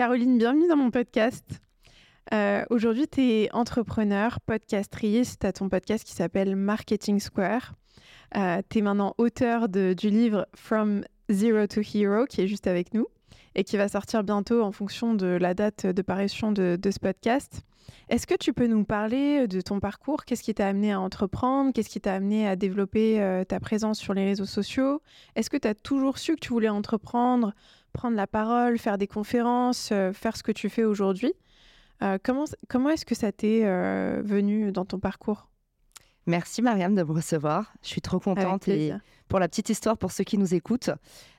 Caroline, bienvenue dans mon podcast. Euh, aujourd'hui, tu es entrepreneur, podcastrice, tu as ton podcast qui s'appelle Marketing Square. Euh, tu es maintenant auteur du livre From Zero to Hero qui est juste avec nous et qui va sortir bientôt en fonction de la date de parution de, ce podcast. Est-ce que tu peux nous parler de ton parcours? Qu'est-ce qui t'a amené à entreprendre? Qu'est-ce qui t'a amené à développer euh, ta présence sur les réseaux sociaux? Est-ce que tu as toujours su que tu voulais entreprendre, prendre la parole, faire des conférences, euh, faire ce que tu fais aujourd'hui euh, Comment, comment est-ce que ça t'est venu dans ton parcours? Merci Mariam de me recevoir. Je suis trop contente. Et pour la petite histoire, pour ceux qui nous écoutent,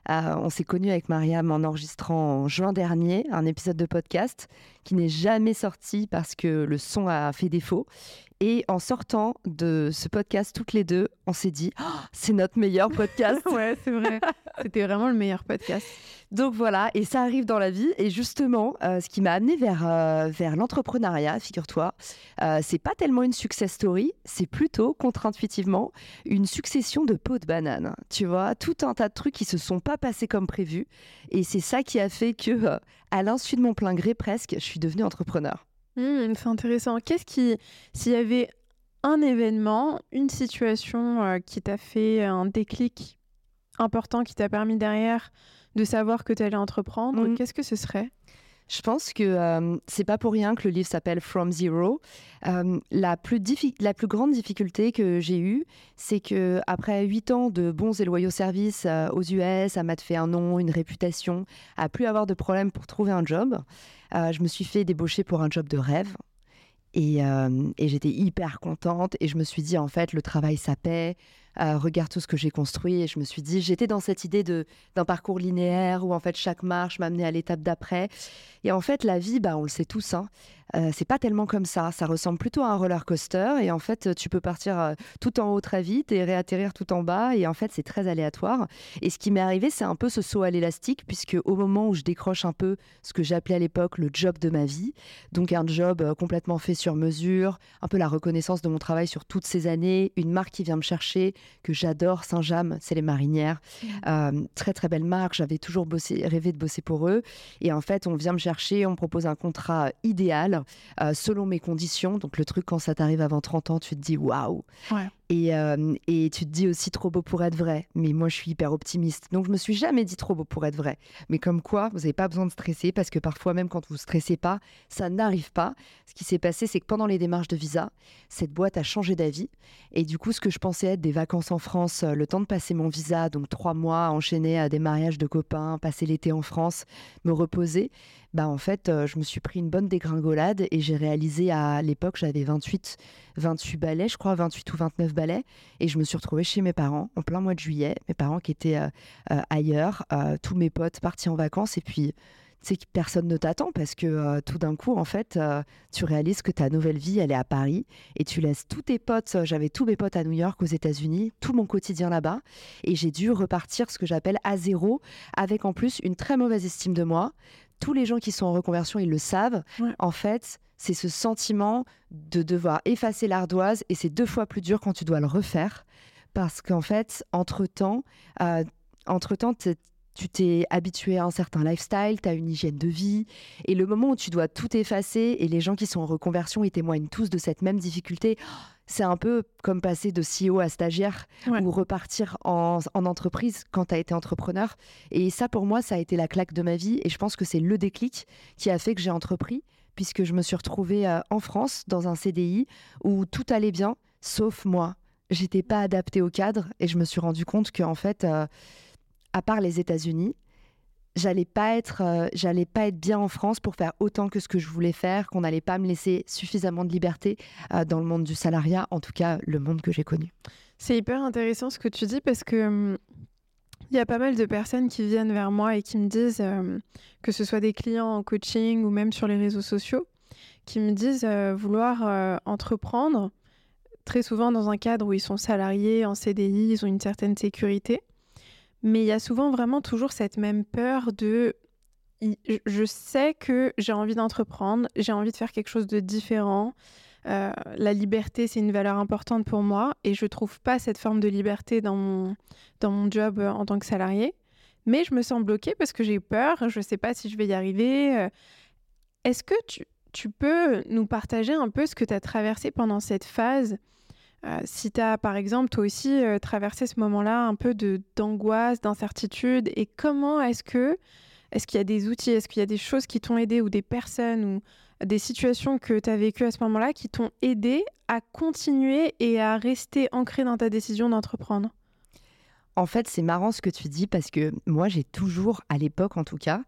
euh, on s'est connus avec Mariam en enregistrant en juin dernier un épisode de podcast qui n'est jamais sorti parce que le son a fait défaut. Et en sortant de ce podcast toutes les deux, on s'est dit, oh, c'est notre meilleur podcast. ouais, c'est vrai. C'était vraiment le meilleur podcast. Donc voilà, et ça arrive dans la vie. Et justement, euh, ce qui m'a amené vers, euh, vers l'entrepreneuriat, figure-toi, euh, c'est pas tellement une success story, c'est plutôt contre-intuitivement une succession de pots de banane. Tu vois, tout un tas de trucs qui se sont pas passés comme prévu. Et c'est ça qui a fait que, à l'insu de mon plein gré presque, je suis devenue entrepreneur. Mmh, c'est intéressant. Qu'est-ce qui, s'il y avait un événement, une situation euh, qui t'a fait un déclic important, qui t'a permis derrière de savoir que tu allais entreprendre, mmh. qu'est-ce que ce serait? Je pense que euh, c'est pas pour rien que le livre s'appelle From Zero. Euh, la, plus grande difficulté que j'ai eue, c'est que après huit ans de bons et loyaux services aux US, à m'a fait un nom, une réputation, à plus avoir de problème pour trouver un job, euh, je me suis fait débaucher pour un job de rêve. Euh, et, j'étais hyper contente et je me suis dit en fait le travail ça paie, regarde tout ce que j'ai construit et je me suis dit j'étais dans cette idée d'un parcours linéaire où en fait chaque marche m'amenait à l'étape d'après et en fait la vie bah on le sait tous hein, euh, c'est pas tellement comme ça. Ça ressemble plutôt à un roller coaster. Et en fait, tu peux partir euh, tout en haut très vite et réatterrir tout en bas. Et en fait, c'est très aléatoire. Et ce qui m'est arrivé, c'est un peu ce saut à l'élastique, puisque au moment où je décroche un peu ce que j'appelais à l'époque le job de ma vie, donc un job euh, complètement fait sur mesure, un peu la reconnaissance de mon travail sur toutes ces années, une marque qui vient me chercher, que j'adore, Saint-James, c'est les marinières. Mmh. très très belle marque. J'avais toujours bossé, rêvé de bosser pour eux. Et en fait, on vient me chercher, on me propose un contrat idéal euh, selon mes conditions. Donc le truc, quand ça t'arrive avant 30 ans, tu te dis waouh. Et, euh, et, tu te dis aussi trop beau pour être vrai. Mais moi, je suis hyper optimiste. Donc, je me suis jamais dit trop beau pour être vrai. Mais comme quoi, vous n'avez pas besoin de stresser parce que parfois, même quand vous stressez pas, ça n'arrive pas. Ce qui s'est passé, c'est que pendant les démarches de visa, cette boîte a changé d'avis. Et du coup, ce que je pensais être des vacances en France, euh, le temps de passer mon visa, donc trois mois enchaînés à des mariages de copains, passer l'été en France, me reposer, bah en fait, euh, je me suis pris une bonne dégringolade et j'ai réalisé à l'époque, j'avais 28, 28 balais, je crois, 28 ou 29 balais. Et je me suis retrouvée chez mes parents en plein mois de juillet. Mes parents qui étaient euh, euh, ailleurs, tous mes potes partis en vacances. Et puis, tu sais, personne ne t'attend parce que tout d'un coup, en fait, tu réalises que ta nouvelle vie, elle est à Paris et tu laisses tous tes potes. J'avais tous mes potes à New York, aux États-Unis, tout mon quotidien là-bas. Et j'ai dû repartir ce que j'appelle à zéro, avec en plus une très mauvaise estime de moi, tous les gens qui sont en reconversion, ils le savent. En fait, c'est ce sentiment de devoir effacer l'ardoise et c'est deux fois plus dur quand tu dois le refaire. Parce qu'en fait, entre-temps, euh, entre-temps, tu t'es habitué à un certain lifestyle, tu as une hygiène de vie, et le moment où tu dois tout effacer, et les gens qui sont en reconversion, ils témoignent tous de cette même difficulté, c'est un peu comme passer de CEO à stagiaire ou repartir en, entreprise quand tu as été entrepreneur. Et ça, pour moi, ça a été la claque de ma vie. Et je pense que c'est le déclic qui a fait que j'ai entrepris, puisque je me suis retrouvée euh, en France dans un CDI où tout allait bien, sauf moi. J'étais pas adaptée au cadre et je me suis rendu compte qu'en fait, euh, à part les États-Unis, j'allais pas être euh, j'allais pas être bien en France pour faire autant que ce que je voulais faire qu'on n'allait pas me laisser suffisamment de liberté euh, dans le monde du salariat en tout cas le monde que j'ai connu. C'est hyper intéressant ce que tu dis parce que hum, il y a pas mal de personnes qui viennent vers moi et qui me disent euh, que ce soit des clients en coaching ou même sur les réseaux sociaux qui me disent vouloir entreprendre très souvent dans un cadre où ils sont salariés en CDI ils ont une certaine sécurité mais il y a souvent vraiment toujours cette même peur de je sais que j'ai envie d'entreprendre, j'ai envie de faire quelque chose de différent. Euh, la liberté, c'est une valeur importante pour moi et je trouve pas cette forme de liberté dans mon, dans mon job euh, en tant que salarié. mais je me sens bloquée parce que j'ai peur, je ne sais pas si je vais y arriver. Euh. Est-ce que tu, tu, peux nous partager un peu ce que tu as traversé pendant cette phase euh, si tu as, par exemple, toi aussi euh, traversé ce moment-là un peu d'angoisse, d'incertitude, et comment est-ce que, est-ce qu'il y a des outils, est-ce qu'il y a des choses qui t'ont aidé, ou des personnes, ou des situations que tu as vécues à ce moment-là qui t'ont aidé à continuer et à rester ancré dans ta décision d'entreprendre? En fait, c'est marrant ce que tu dis parce que moi, j'ai toujours, à l'époque en tout cas,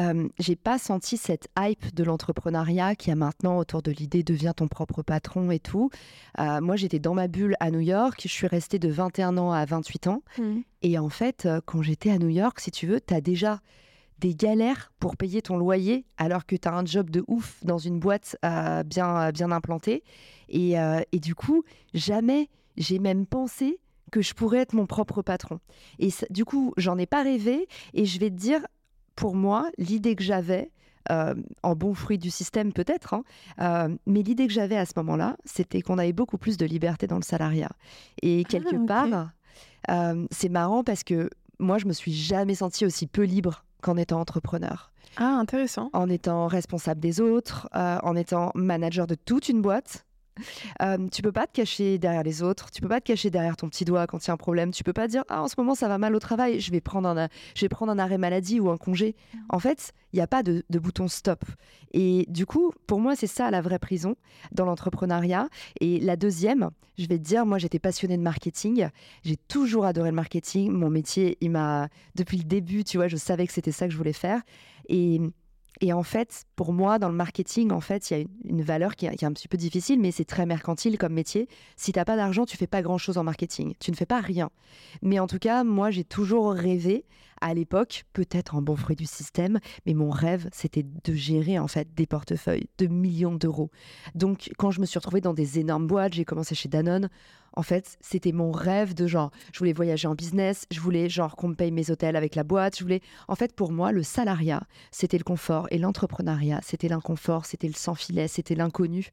euh, j'ai pas senti cette hype de l'entrepreneuriat qui a maintenant autour de l'idée deviens ton propre patron et tout. Euh, moi, j'étais dans ma bulle à New York. Je suis restée de 21 ans à 28 ans. Mmh. Et en fait, euh, quand j'étais à New York, si tu veux, tu as déjà des galères pour payer ton loyer alors que tu as un job de ouf dans une boîte bien, bien implantée. Et, et du coup, jamais j'ai même pensé que je pourrais être mon propre patron. Et du coup, j'en ai pas rêvé. Et je vais te dire, pour moi, l'idée que j'avais, euh, en bon fruit du système peut-être, hein, euh, mais l'idée que j'avais à ce moment-là, c'était qu'on avait beaucoup plus de liberté dans le salariat. Et ah, quelque part, euh, c'est marrant parce que moi, je me suis jamais sentie aussi peu libre qu'en étant entrepreneur. Ah, intéressant. En étant responsable des autres, en étant manager de toute une boîte. Euh, tu peux pas te cacher derrière les autres, tu peux pas te cacher derrière ton petit doigt quand il y a un problème, tu peux pas dire ah en ce moment ça va mal au travail, je vais prendre un, je vais prendre un arrêt maladie ou un congé. Mm. En fait, il n'y a pas de, bouton stop. Et du coup, pour moi, c'est ça la vraie prison dans l'entrepreneuriat. Et la deuxième, je vais te dire, moi j'étais passionnée de marketing, j'ai toujours adoré le marketing, mon métier, il m'a depuis le début, tu vois, je savais que c'était ça que je voulais faire. Et et en fait, pour moi, dans le marketing, en fait, il y a une, valeur qui, est un petit peu difficile, mais c'est très mercantile comme métier. Si tu n'as pas d'argent, tu fais pas grand-chose en marketing. Tu ne fais pas rien. Mais en tout cas, moi, j'ai toujours rêvé à l'époque, peut-être en bon fruit du système, mais mon rêve, c'était de gérer en fait des portefeuilles de millions d'euros. Donc, quand je me suis retrouvée dans des énormes boîtes, j'ai commencé chez Danone. En fait, c'était mon rêve de genre, je voulais voyager en business, je voulais genre qu'on me paye mes hôtels avec la boîte, je voulais. En fait, pour moi, le salariat, c'était le confort et l'entrepreneuriat, c'était l'inconfort, c'était le sans filet, c'était l'inconnu.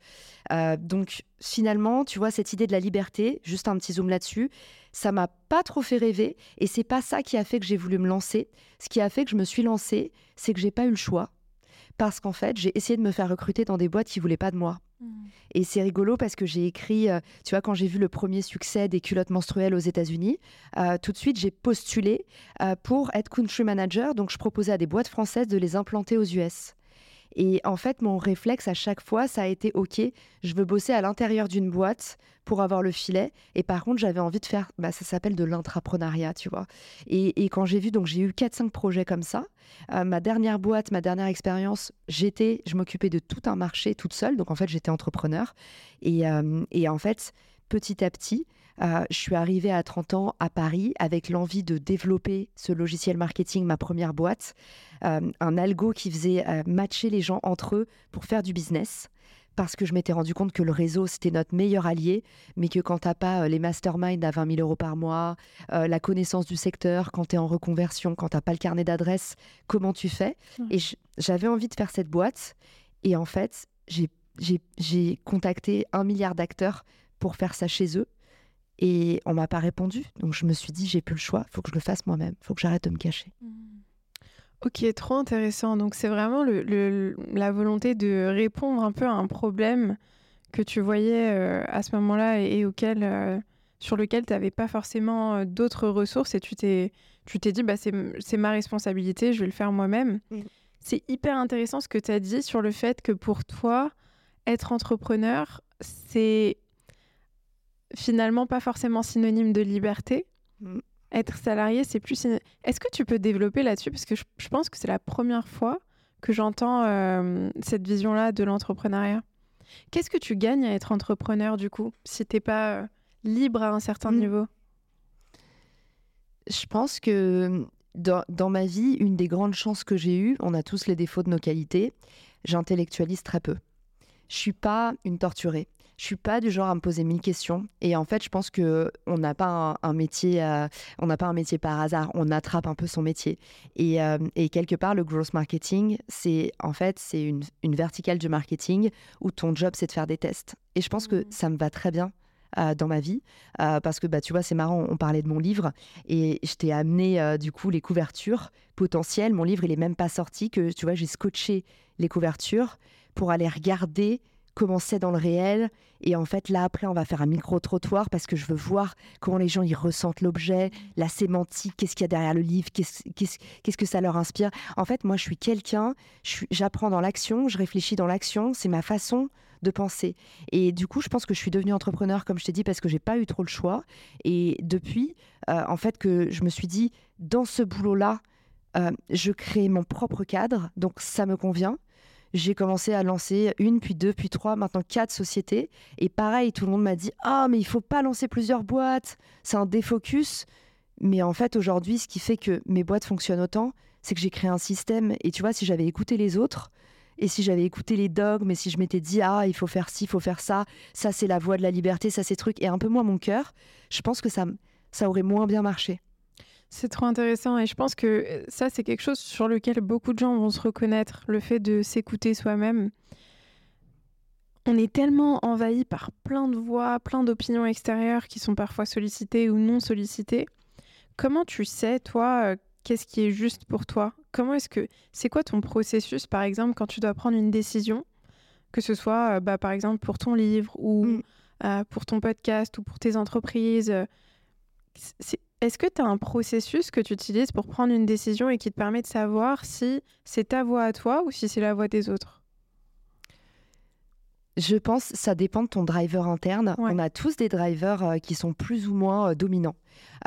Euh, donc, finalement, tu vois, cette idée de la liberté, juste un petit zoom là-dessus, ça m'a pas trop fait rêver et c'est pas ça qui a fait que j'ai voulu me lancer. Ce qui a fait que je me suis lancée, c'est que j'ai pas eu le choix parce qu'en fait, j'ai essayé de me faire recruter dans des boîtes qui voulaient pas de moi. Mmh. Et c'est rigolo parce que j'ai écrit, euh, tu vois, quand j'ai vu le premier succès des culottes menstruelles aux États-Unis, euh, tout de suite j'ai postulé euh, pour être country manager. Donc je proposais à des boîtes françaises de les implanter aux US. Et en fait, mon réflexe à chaque fois, ça a été OK, je veux bosser à l'intérieur d'une boîte pour avoir le filet. Et par contre, j'avais envie de faire, bah, ça s'appelle de l'intrapreneuriat, tu vois. Et, quand j'ai vu, donc j'ai eu 4-5 projets comme ça. Euh, ma dernière boîte, ma dernière expérience, j'étais, je m'occupais de tout un marché toute seule. Donc en fait, j'étais entrepreneur. Et, euh, et en fait, petit à petit, euh, je suis arrivée à 30 ans à Paris avec l'envie de développer ce logiciel marketing, ma première boîte, euh, un algo qui faisait euh, matcher les gens entre eux pour faire du business. Parce que je m'étais rendu compte que le réseau, c'était notre meilleur allié, mais que quand tu n'as pas les masterminds à 20 000 euros par mois, la connaissance du secteur, quand tu es en reconversion, quand tu n'as pas le carnet d'adresse, comment tu fais? Et j'avais envie de faire cette boîte. Et en fait, j'ai contacté un milliard d'acteurs pour faire ça chez eux. Et on m'a pas répondu. Donc je me suis dit, j'ai plus le choix, il faut que je le fasse moi-même, il faut que j'arrête de me cacher. Mmh. Ok, trop intéressant. Donc c'est vraiment le, la volonté de répondre un peu à un problème que tu voyais euh, à ce moment-là et, auquel, euh, sur lequel tu n'avais pas forcément euh, d'autres ressources et tu t'es, tu t'es dit, bah, c'est ma responsabilité, je vais le faire moi-même. Mmh. C'est hyper intéressant ce que tu as dit sur le fait que pour toi, être entrepreneur, c'est finalement pas forcément synonyme de liberté. Mm. Être salarié, c'est plus. Est-ce que tu peux développer là-dessus? Parce que je, pense que c'est la première fois que j'entends euh, cette vision-là de l'entrepreneuriat. Qu'est-ce que tu gagnes à être entrepreneur du coup, si t'es pas euh, libre à un certain mm. niveau? Je pense que dans, dans, ma vie, une des grandes chances que j'ai eues, on a tous les défauts de nos qualités, j'intellectualise très peu. Je suis pas une torturée je suis pas du genre à me poser mille questions. Et en fait, je pense que on n'a pas un, métier, euh, on n'a pas un métier par hasard. On attrape un peu son métier. Et, euh, et quelque part, le growth marketing, c'est en fait c'est une, une, verticale du marketing où ton job c'est de faire des tests. Et je pense que mmh. ça me va très bien. dans ma vie. parce que, bah, tu vois, c'est marrant, on parlait de mon livre et je t'ai amené, du coup, les couvertures potentielles. Mon livre, il est même pas sorti, que, tu vois, j'ai scotché les couvertures pour aller regarder comment c'est dans le réel. Et en fait, là, après, on va faire un micro-trottoir parce que je veux voir comment les gens y ressentent l'objet, la sémantique, qu'est-ce qu'il y a derrière le livre, qu'est-ce que ça leur inspire. En fait, moi, je suis quelqu'un, j'apprends dans l'action, je réfléchis dans l'action, c'est ma façon de penser. Et du coup, je pense que je suis devenue entrepreneur, comme je t'ai dit, parce que j'ai pas eu trop le choix. Et depuis, euh, en fait, que je me suis dit, dans ce boulot-là, euh, je crée mon propre cadre, donc ça me convient j'ai commencé à lancer une, puis deux, puis trois, maintenant quatre sociétés. Et pareil, tout le monde m'a dit Ah, mais il faut pas lancer plusieurs boîtes, c'est un défocus. Mais en fait, aujourd'hui, ce qui fait que mes boîtes fonctionnent autant, c'est que j'ai créé un système. Et tu vois, si j'avais écouté les autres, et si j'avais écouté les dogmes, et si je m'étais dit Ah, il faut faire ci, il faut faire ça, ça c'est la voie de la liberté, ça c'est truc, et un peu moins mon cœur, je pense que ça, ça aurait moins bien marché. C'est trop intéressant et je pense que euh, ça, c'est quelque chose sur lequel beaucoup de gens vont se reconnaître, le fait de s'écouter soi-même. On est tellement envahi par plein de voix, plein d'opinions extérieures qui sont parfois sollicitées ou non sollicitées. Comment tu sais, toi, euh, qu'est-ce qui est juste pour toi? Comment est-ce que c'est quoi ton processus, par exemple, quand tu dois prendre une décision, que ce soit, euh, bah, par exemple, pour ton livre ou mmh. pour ton podcast ou pour tes entreprises est-ce que tu as un processus que tu utilises pour prendre une décision et qui te permet de savoir si c'est ta voix à toi ou si c'est la voix des autres? Je pense que ça dépend de ton driver interne. On a tous des drivers euh, qui sont plus ou moins euh, dominants.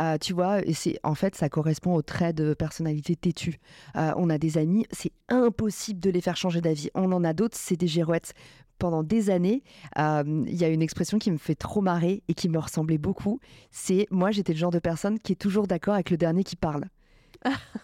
Euh, tu vois, et c'est en fait ça correspond au trait de personnalité têtue. on a des amis, c'est impossible de les faire changer d'avis. On en a d'autres, c'est des girouettes pendant des années, euh, il y a une expression qui me fait trop marrer et qui me ressemblait beaucoup. C'est moi, j'étais le genre de personne qui est toujours d'accord avec le dernier qui parle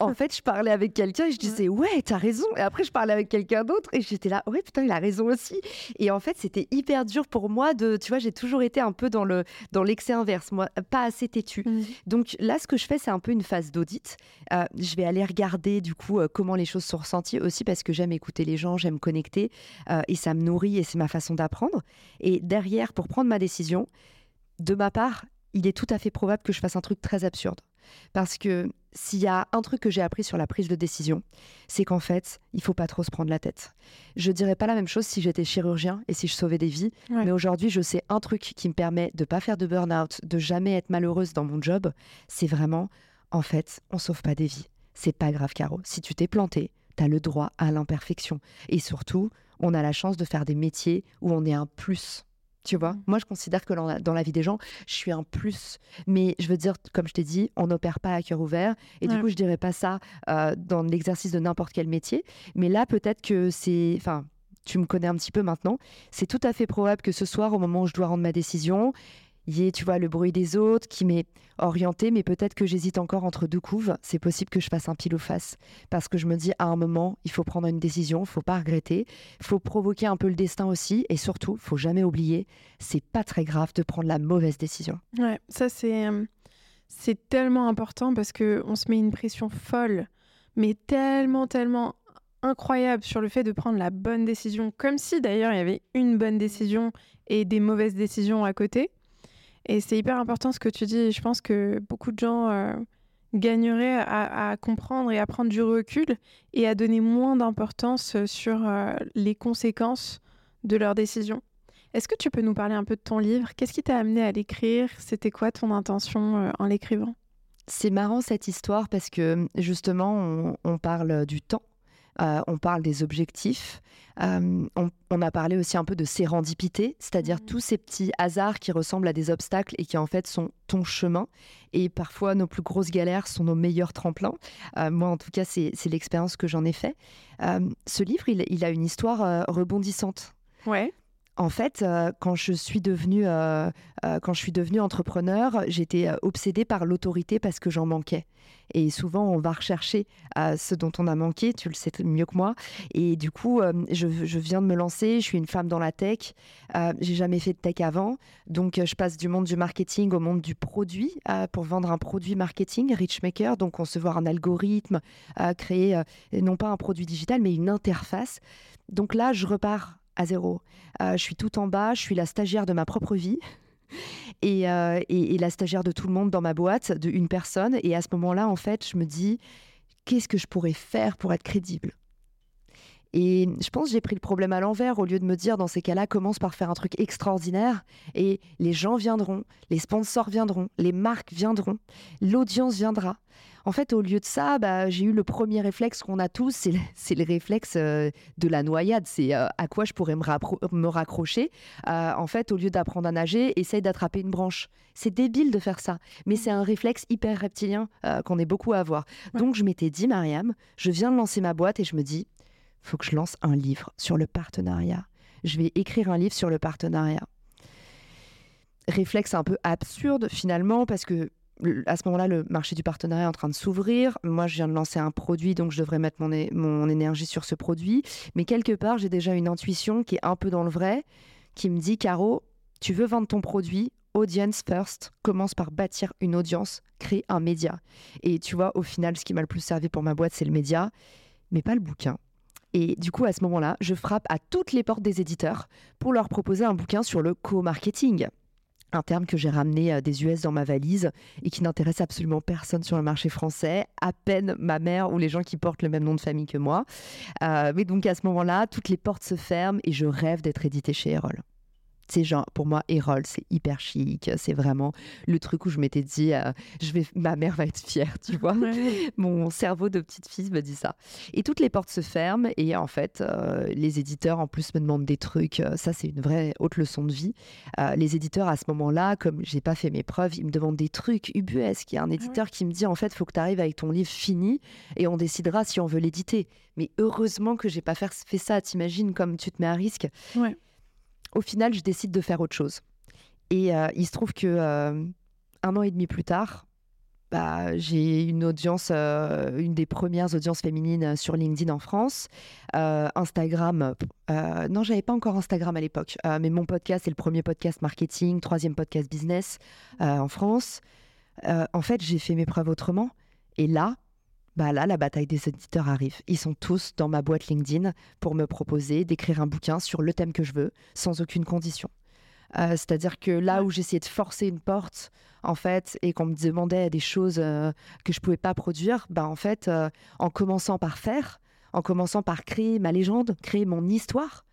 en fait, je parlais avec quelqu'un et je disais ouais, t'as raison. Et après, je parlais avec quelqu'un d'autre et j'étais là ouais, putain, il a raison aussi. Et en fait, c'était hyper dur pour moi de, tu vois, j'ai toujours été un peu dans le dans l'excès inverse, moi, pas assez têtu. Mmh. Donc là, ce que je fais, c'est un peu une phase d'audit. Euh, je vais aller regarder du coup euh, comment les choses sont ressenties aussi parce que j'aime écouter les gens, j'aime connecter euh, et ça me nourrit et c'est ma façon d'apprendre. Et derrière, pour prendre ma décision, de ma part, il est tout à fait probable que je fasse un truc très absurde. Parce que s'il y a un truc que j'ai appris sur la prise de décision, c'est qu'en fait, il faut pas trop se prendre la tête. Je dirais pas la même chose si j'étais chirurgien et si je sauvais des vies, mais aujourd'hui, je sais un truc qui me permet de pas faire de burn-out, de jamais être malheureuse dans mon job, c'est vraiment, en fait, on sauve pas des vies. C'est pas grave, Caro. Si tu t'es planté, tu as le droit à l'imperfection. Et surtout, on a la chance de faire des métiers où on est un plus tu vois, mmh. moi je considère que dans la vie des gens, je suis un plus. Mais je veux dire, comme je t'ai dit, on n'opère pas à cœur ouvert. Et du coup, je dirais pas ça euh, dans l'exercice de n'importe quel métier. Mais là, peut-être que c'est. Enfin, tu me connais un petit peu maintenant. C'est tout à fait probable que ce soir, au moment où je dois rendre ma décision, il y ait, tu vois, le bruit des autres qui m'est orienté, mais peut-être que j'hésite encore entre deux couves. C'est possible que je fasse un pile ou face. Parce que je me dis, à un moment, il faut prendre une décision, il faut pas regretter, il faut provoquer un peu le destin aussi, et surtout, faut jamais oublier, c'est pas très grave de prendre la mauvaise décision. Ouais, ça c'est euh, c'est tellement important parce que on se met une pression folle, mais tellement, tellement incroyable sur le fait de prendre la bonne décision, comme si d'ailleurs il y avait une bonne décision et des mauvaises décisions à côté. Et c'est hyper important ce que tu dis. Je pense que beaucoup de gens euh, gagneraient à, comprendre et à prendre du recul et à donner moins d'importance sur euh, les conséquences de leurs décisions. Est-ce que tu peux nous parler un peu de ton livre? Qu'est-ce qui t'a amené à l'écrire? C'était quoi ton intention euh, en l'écrivant? C'est marrant cette histoire parce que justement, on parle du temps euh, on parle des objectifs. Euh, on, a parlé aussi un peu de sérendipité, c'est-à-dire mmh. tous ces petits hasards qui ressemblent à des obstacles et qui en fait sont ton chemin. Et parfois, nos plus grosses galères sont nos meilleurs tremplins. Euh, moi, en tout cas, c'est l'expérience que j'en ai fait. ce livre, il, il, a une histoire rebondissante. Ouais. En fait, euh, quand je suis devenue, euh, euh, quand je suis devenue entrepreneur, j'étais obsédée par l'autorité parce que j'en manquais. Et souvent, on va rechercher ce dont on a manqué, tu le sais mieux que moi. Et du coup, je, viens de me lancer, je suis une femme dans la tech, j'ai jamais fait de tech avant. Donc, je passe du monde du marketing au monde du produit pour vendre un produit marketing, Richmaker. Donc, concevoir un algorithme, créer non pas un produit digital, mais une interface. Donc là, je repars à zéro. Euh, je suis tout en bas, je suis la stagiaire de ma propre vie. et, et, la stagiaire de tout le monde dans ma boîte, de une personne. Et à ce moment-là, en fait, je me dis, qu'est-ce que je pourrais faire pour être crédible? Et je pense que j'ai pris le problème à l'envers au lieu de me dire dans ces cas-là, commence par faire un truc extraordinaire et les gens viendront, les sponsors viendront, les marques viendront, l'audience viendra. En fait, au lieu de ça, bah, j'ai eu le premier réflexe qu'on a tous, c'est le, réflexe euh, de la noyade. C'est euh, à quoi je pourrais me, raccrocher. Euh, en fait, au lieu d'apprendre à nager, essaye d'attraper une branche. C'est débile de faire ça, mais c'est un réflexe hyper reptilien qu'on est beaucoup à avoir. Donc, je m'étais dit, Mariam, je viens de lancer ma boîte et je me dis, faut que je lance un livre sur le partenariat. Je vais écrire un livre sur le partenariat. Réflexe un peu absurde finalement parce que à ce moment-là, le marché du partenariat est en train de s'ouvrir. Moi, je viens de lancer un produit, donc je devrais mettre mon, mon énergie sur ce produit. Mais quelque part, j'ai déjà une intuition qui est un peu dans le vrai, qui me dit, Caro, tu veux vendre ton produit, audience first, commence par bâtir une audience, crée un média. Et tu vois, au final, ce qui m'a le plus servi pour ma boîte, c'est le média, mais pas le bouquin. Et du coup, à ce moment-là, je frappe à toutes les portes des éditeurs pour leur proposer un bouquin sur le co-marketing un terme que j'ai ramené euh, des US dans ma valise et qui n'intéresse absolument personne sur le marché français, à peine ma mère ou les gens qui portent le même nom de famille que moi. Euh, mais donc à ce moment-là, toutes les portes se ferment et je rêve d'être édité chez Erol. C'est genre, pour moi, Erol, c'est hyper chic. C'est vraiment le truc où je m'étais dit, euh, je vais, ma mère va être fière, tu vois. Mon cerveau de petite fille me dit ça. Et toutes les portes se ferment. Et en fait, euh, les éditeurs, en plus, me demandent des trucs. Euh, ça, c'est une vraie haute leçon de vie. les éditeurs, à ce moment-là, comme j'ai pas fait mes preuves, ils me demandent des trucs ubuesques. Il y a un ah éditeur qui me dit, en fait, il faut que tu arrives avec ton livre fini et on décidera si on veut l'éditer. Mais heureusement que j'ai pas fait ça. T'imagines comme tu te mets à risque. Ouais au final, je décide de faire autre chose. Et euh, il se trouve que euh, un an et demi plus tard, bah, j'ai une audience, euh, une des premières audiences féminines sur LinkedIn en France. Instagram, non, j'avais pas encore Instagram à l'époque, mais mon podcast est le premier podcast marketing, troisième podcast business en France. en fait, j'ai fait mes preuves autrement. Et là, bah là, la bataille des éditeurs arrive. Ils sont tous dans ma boîte LinkedIn pour me proposer d'écrire un bouquin sur le thème que je veux, sans aucune condition. Euh, c'est-à-dire que là où j'essayais de forcer une porte, en fait, et qu'on me demandait des choses euh, que je pouvais pas produire, bah en fait, euh, en commençant par faire, en commençant par créer ma légende, créer mon histoire,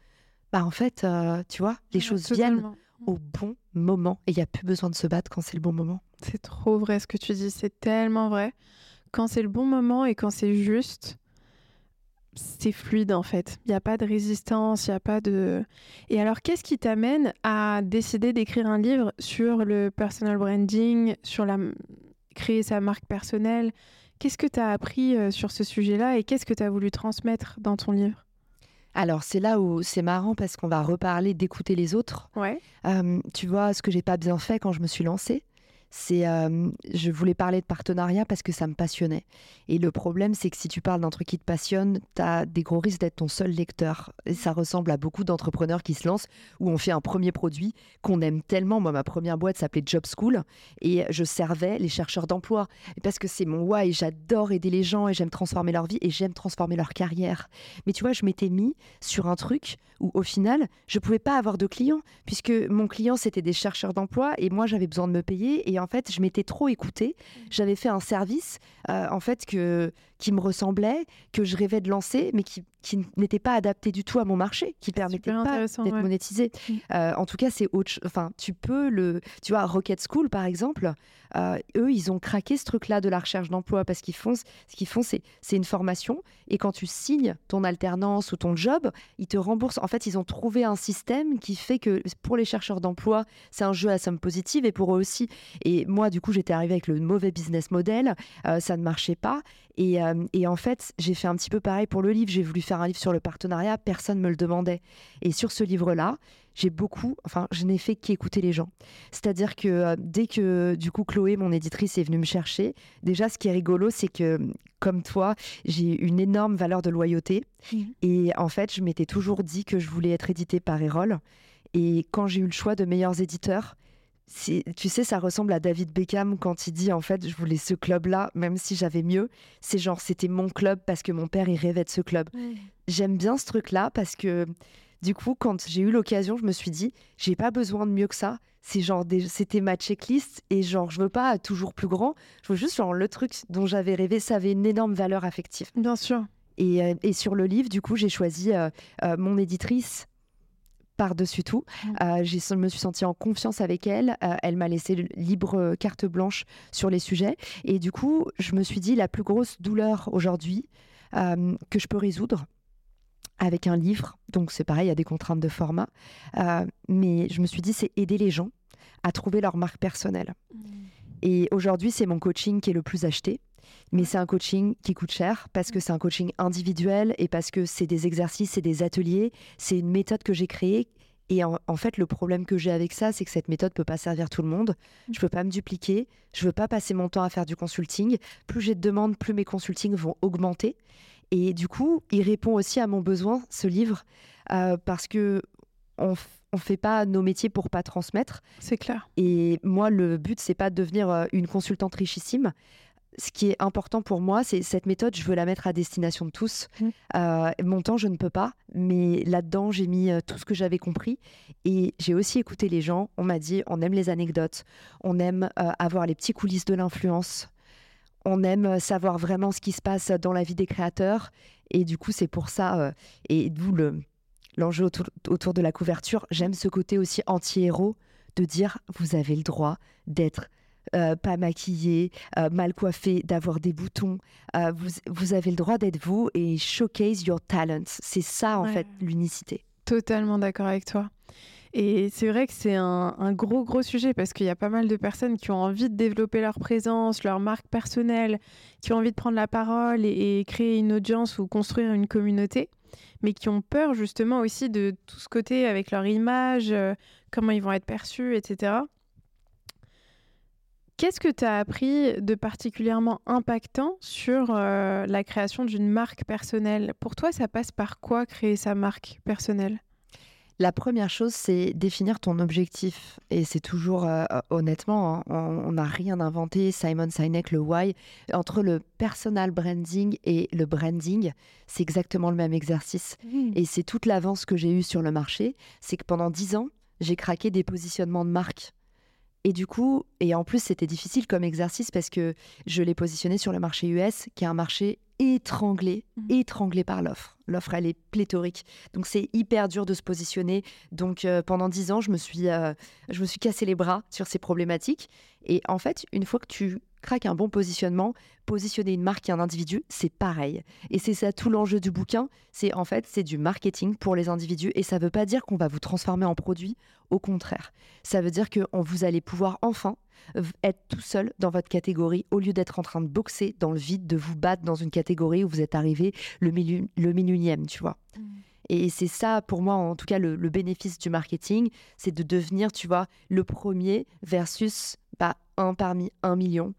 bah en fait, tu vois, les choses viennent au bon moment et il n'y a plus besoin de se battre quand c'est le bon moment. C'est trop vrai ce que tu dis, c'est tellement vrai quand c'est le bon moment et quand c'est juste, c'est fluide en fait. Il n'y a pas de résistance, il n'y a pas de... Et alors, qu'est-ce qui t'amène à décider d'écrire un livre sur le personal branding, sur la... créer sa marque personnelle? Qu'est-ce que tu as appris euh, sur ce sujet-là et qu'est-ce que tu as voulu transmettre dans ton livre? Alors c'est là où c'est marrant parce qu'on va reparler d'écouter les autres. Ouais. Euh, tu vois ce que j'ai pas bien fait quand je me suis lancée, c'est euh, je voulais parler de partenariat parce que ça me passionnait. Et le problème, c'est que si tu parles d'un truc qui te passionne, tu as des gros risques d'être ton seul lecteur. Et ça ressemble à beaucoup d'entrepreneurs qui se lancent où on fait un premier produit qu'on aime tellement. Moi, ma première boîte s'appelait Job School et je servais les chercheurs d'emploi parce que c'est mon why. J'adore aider les gens et j'aime transformer leur vie et j'aime transformer leur carrière. Mais tu vois, je m'étais mis sur un truc où au final, je pouvais pas avoir de clients puisque mon client c'était des chercheurs d'emploi et moi j'avais besoin de me payer et en fait, je m'étais trop écoutée. J'avais fait un service, euh, en fait, que, qui me ressemblait, que je rêvais de lancer, mais qui, qui n'était pas adapté du tout à mon marché, qui permettait pas d'être monétisé. Mm. Euh, en tout cas, c'est autre. Enfin, tu peux le. Tu vois, Rocket School, par exemple, euh, eux, ils ont craqué ce truc-là de la recherche d'emploi parce qu'ils font, ce qu'ils font, c'est, c'est une formation. Et quand tu signes ton alternance ou ton job, ils te remboursent. En fait, ils ont trouvé un système qui fait que pour les chercheurs d'emploi, c'est un jeu à somme positive et pour eux aussi. Et moi, du coup, j'étais arrivée avec le mauvais business model. Euh, ça ne marchait pas. Et, euh, et, en fait, j'ai fait un petit peu pareil pour le livre. J'ai voulu faire un livre sur le partenariat. Personne ne me le demandait. Et sur ce livre-là, j'ai beaucoup, enfin, je n'ai fait qu'écouter les gens. C'est-à-dire que euh, dès que, du coup, Chloé, mon éditrice, est venue me chercher, déjà, ce qui est rigolo, c'est que, comme toi, j'ai une énorme valeur de loyauté. Mmh. Et en fait, je m'étais toujours dit que je voulais être édité par Erol. Et quand j'ai eu le choix de meilleurs éditeurs, tu sais, ça ressemble à David Beckham quand il dit en fait, je voulais ce club-là, même si j'avais mieux. C'est genre, c'était mon club parce que mon père, il rêvait de ce club. J'aime bien ce truc-là parce que Du coup, quand j'ai eu l'occasion, je me suis dit, j'ai pas besoin de mieux que ça. C'est genre, c'était ma checklist et genre, je veux pas toujours plus grand. Je veux juste genre le truc dont j'avais rêvé, ça avait une énorme valeur affective. Bien sûr. Et, euh, et sur le livre, du coup, j'ai choisi euh, euh, mon éditrice par-dessus tout. Mmh. je me suis sentie en confiance avec elle. elle m'a laissé libre carte blanche sur les sujets. Et du coup, je me suis dit, la plus grosse douleur aujourd'hui que je peux résoudre, avec un livre. Donc c'est pareil, il y a des contraintes de format. Euh, mais je me suis dit, c'est aider les gens à trouver leur marque personnelle. Mmh. Et aujourd'hui, c'est mon coaching qui est le plus acheté. Mais c'est un coaching qui coûte cher parce que c'est un coaching individuel et parce que c'est des exercices, c'est des ateliers, c'est une méthode que j'ai créée. Et en, fait, le problème que j'ai avec ça, c'est que cette méthode peut pas servir tout le monde. Je peux pas me dupliquer. Je veux pas passer mon temps à faire du consulting. Plus j'ai de demandes, plus mes consultings vont augmenter. Et du coup, il répond aussi à mon besoin, ce livre, euh, parce que on, on fait pas nos métiers pour pas transmettre. C'est clair. Et moi, le but, c'est pas de devenir euh, une consultante richissime. Ce qui est important pour moi, c'est cette méthode, je veux la mettre à destination de tous. Mmh. Euh, mon temps, je ne peux pas, mais là-dedans, j'ai mis tout ce que j'avais compris. Et j'ai aussi écouté les gens. On m'a dit, on aime les anecdotes, on aime avoir les petits coulisses de l'influence on aime euh, savoir vraiment ce qui se passe dans la vie des créateurs. Et du coup, c'est pour ça, euh, et d'où l'enjeu autour, de la couverture, j'aime ce côté aussi anti-héros de dire vous avez le droit d'être euh, pas maquillé, mal coiffé, d'avoir des boutons. vous, avez le droit d'être vous et showcase your talents. C'est ça, en fait, l'unicité. Totalement d'accord avec toi. Et c'est vrai que c'est un, gros, gros sujet parce qu'il y a pas mal de personnes qui ont envie de développer leur présence, leur marque personnelle, qui ont envie de prendre la parole et, créer une audience ou construire une communauté, mais qui ont peur justement aussi de tout ce côté avec leur image, euh, comment ils vont être perçus, etc. Qu'est-ce que tu as appris de particulièrement impactant sur euh, la création d'une marque personnelle? Pour toi, ça passe par quoi créer sa marque personnelle? La première chose, c'est définir ton objectif. Et c'est toujours, euh, honnêtement, hein, on n'a rien inventé. Simon Sinek, le why. Entre le personal branding et le branding, c'est exactement le même exercice. Mmh. Et c'est toute l'avance que j'ai eue sur le marché. C'est que pendant dix ans, j'ai craqué des positionnements de marque. Et du coup, et en plus, c'était difficile comme exercice parce que je l'ai positionné sur le marché US, qui est un marché étranglé, mmh. étranglé par l'offre. L'offre, elle est pléthorique. Donc, c'est hyper dur de se positionner. Donc, euh, pendant dix ans, je me, suis, euh, je me suis cassé les bras sur ces problématiques. Et en fait, une fois que tu craques un bon positionnement, positionner une marque et un individu, c'est pareil. Et c'est ça tout l'enjeu du bouquin. C'est en fait, c'est du marketing pour les individus. Et ça ne veut pas dire qu'on va vous transformer en produit. Au contraire, ça veut dire que vous allez pouvoir enfin être tout seul dans votre catégorie au lieu d'être en train de boxer dans le vide, de vous battre dans une catégorie où vous êtes arrivé le, milieu, le tu vois. Mmh. Et c'est ça, pour moi, en tout cas, le, bénéfice du marketing, c'est de devenir, tu vois, le premier versus pas bah, un parmi un million.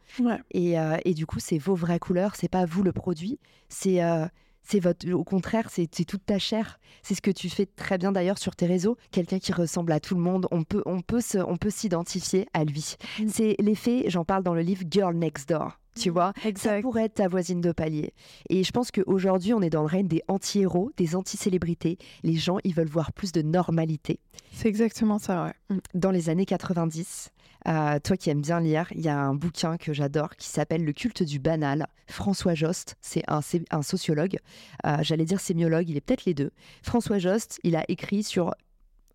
Et, euh, et, du coup, c'est vos vraies couleurs, c'est pas vous le produit, c'est euh, c'est votre, au contraire, c'est toute ta chair. C'est ce que tu fais très bien d'ailleurs sur tes réseaux. Quelqu'un qui ressemble à tout le monde, on peut, on peut on peut s'identifier à lui. Mm. C'est l'effet, j'en parle dans le livre Girl Next Door. Tu mm. vois, ça pourrait être ta voisine de palier. Et je pense qu'aujourd'hui, on est dans le règne des anti-héros, des anti-célébrités. Les gens, ils veulent voir plus de normalité. C'est exactement ça, ouais. Mm. Dans les années 90, euh, toi qui aimes bien lire, il y a un bouquin que j'adore qui s'appelle Le culte du banal. François Jost, c'est un, sociologue, euh, j'allais dire sémiologue, il est peut-être les deux. François Jost, il a écrit sur,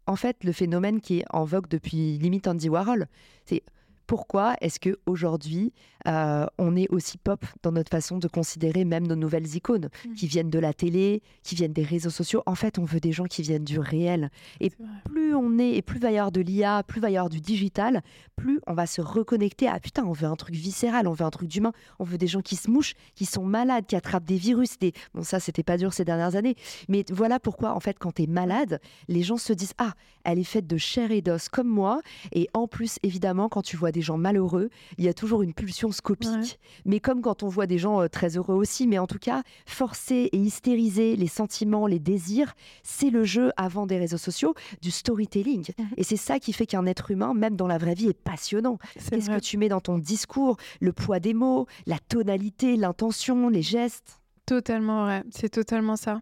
en fait, le phénomène qui est en vogue depuis limite Andy Warhol. C'est pourquoi est-ce que aujourd'hui euh, on est aussi pop dans notre façon de considérer même nos nouvelles icônes mmh. qui viennent de la télé, qui viennent des réseaux sociaux En fait, on veut des gens qui viennent du réel. Et plus on est, et plus va y avoir de l'IA, plus va y avoir du digital, plus on va se reconnecter à putain, on veut un truc viscéral, on veut un truc d'humain, on veut des gens qui se mouchent, qui sont malades, qui attrapent des virus. Des... Bon, ça, c'était pas dur ces dernières années, mais voilà pourquoi en fait, quand tu es malade, les gens se disent ah, elle est faite de chair et d'os comme moi. Et en plus, évidemment, quand tu vois des gens malheureux, il y a toujours une pulsion scopique. Mais comme quand on voit des gens euh, très heureux aussi, mais en tout cas, forcer et hystériser les sentiments, les désirs, c'est le jeu avant des réseaux sociaux du storytelling. Mhm. Et c'est ça qui fait qu'un être humain, même dans la vraie vie, est passionnant. Qu'est-ce que tu mets dans ton discours, le poids des mots, la tonalité, l'intention, les gestes? Totalement vrai, c'est totalement ça.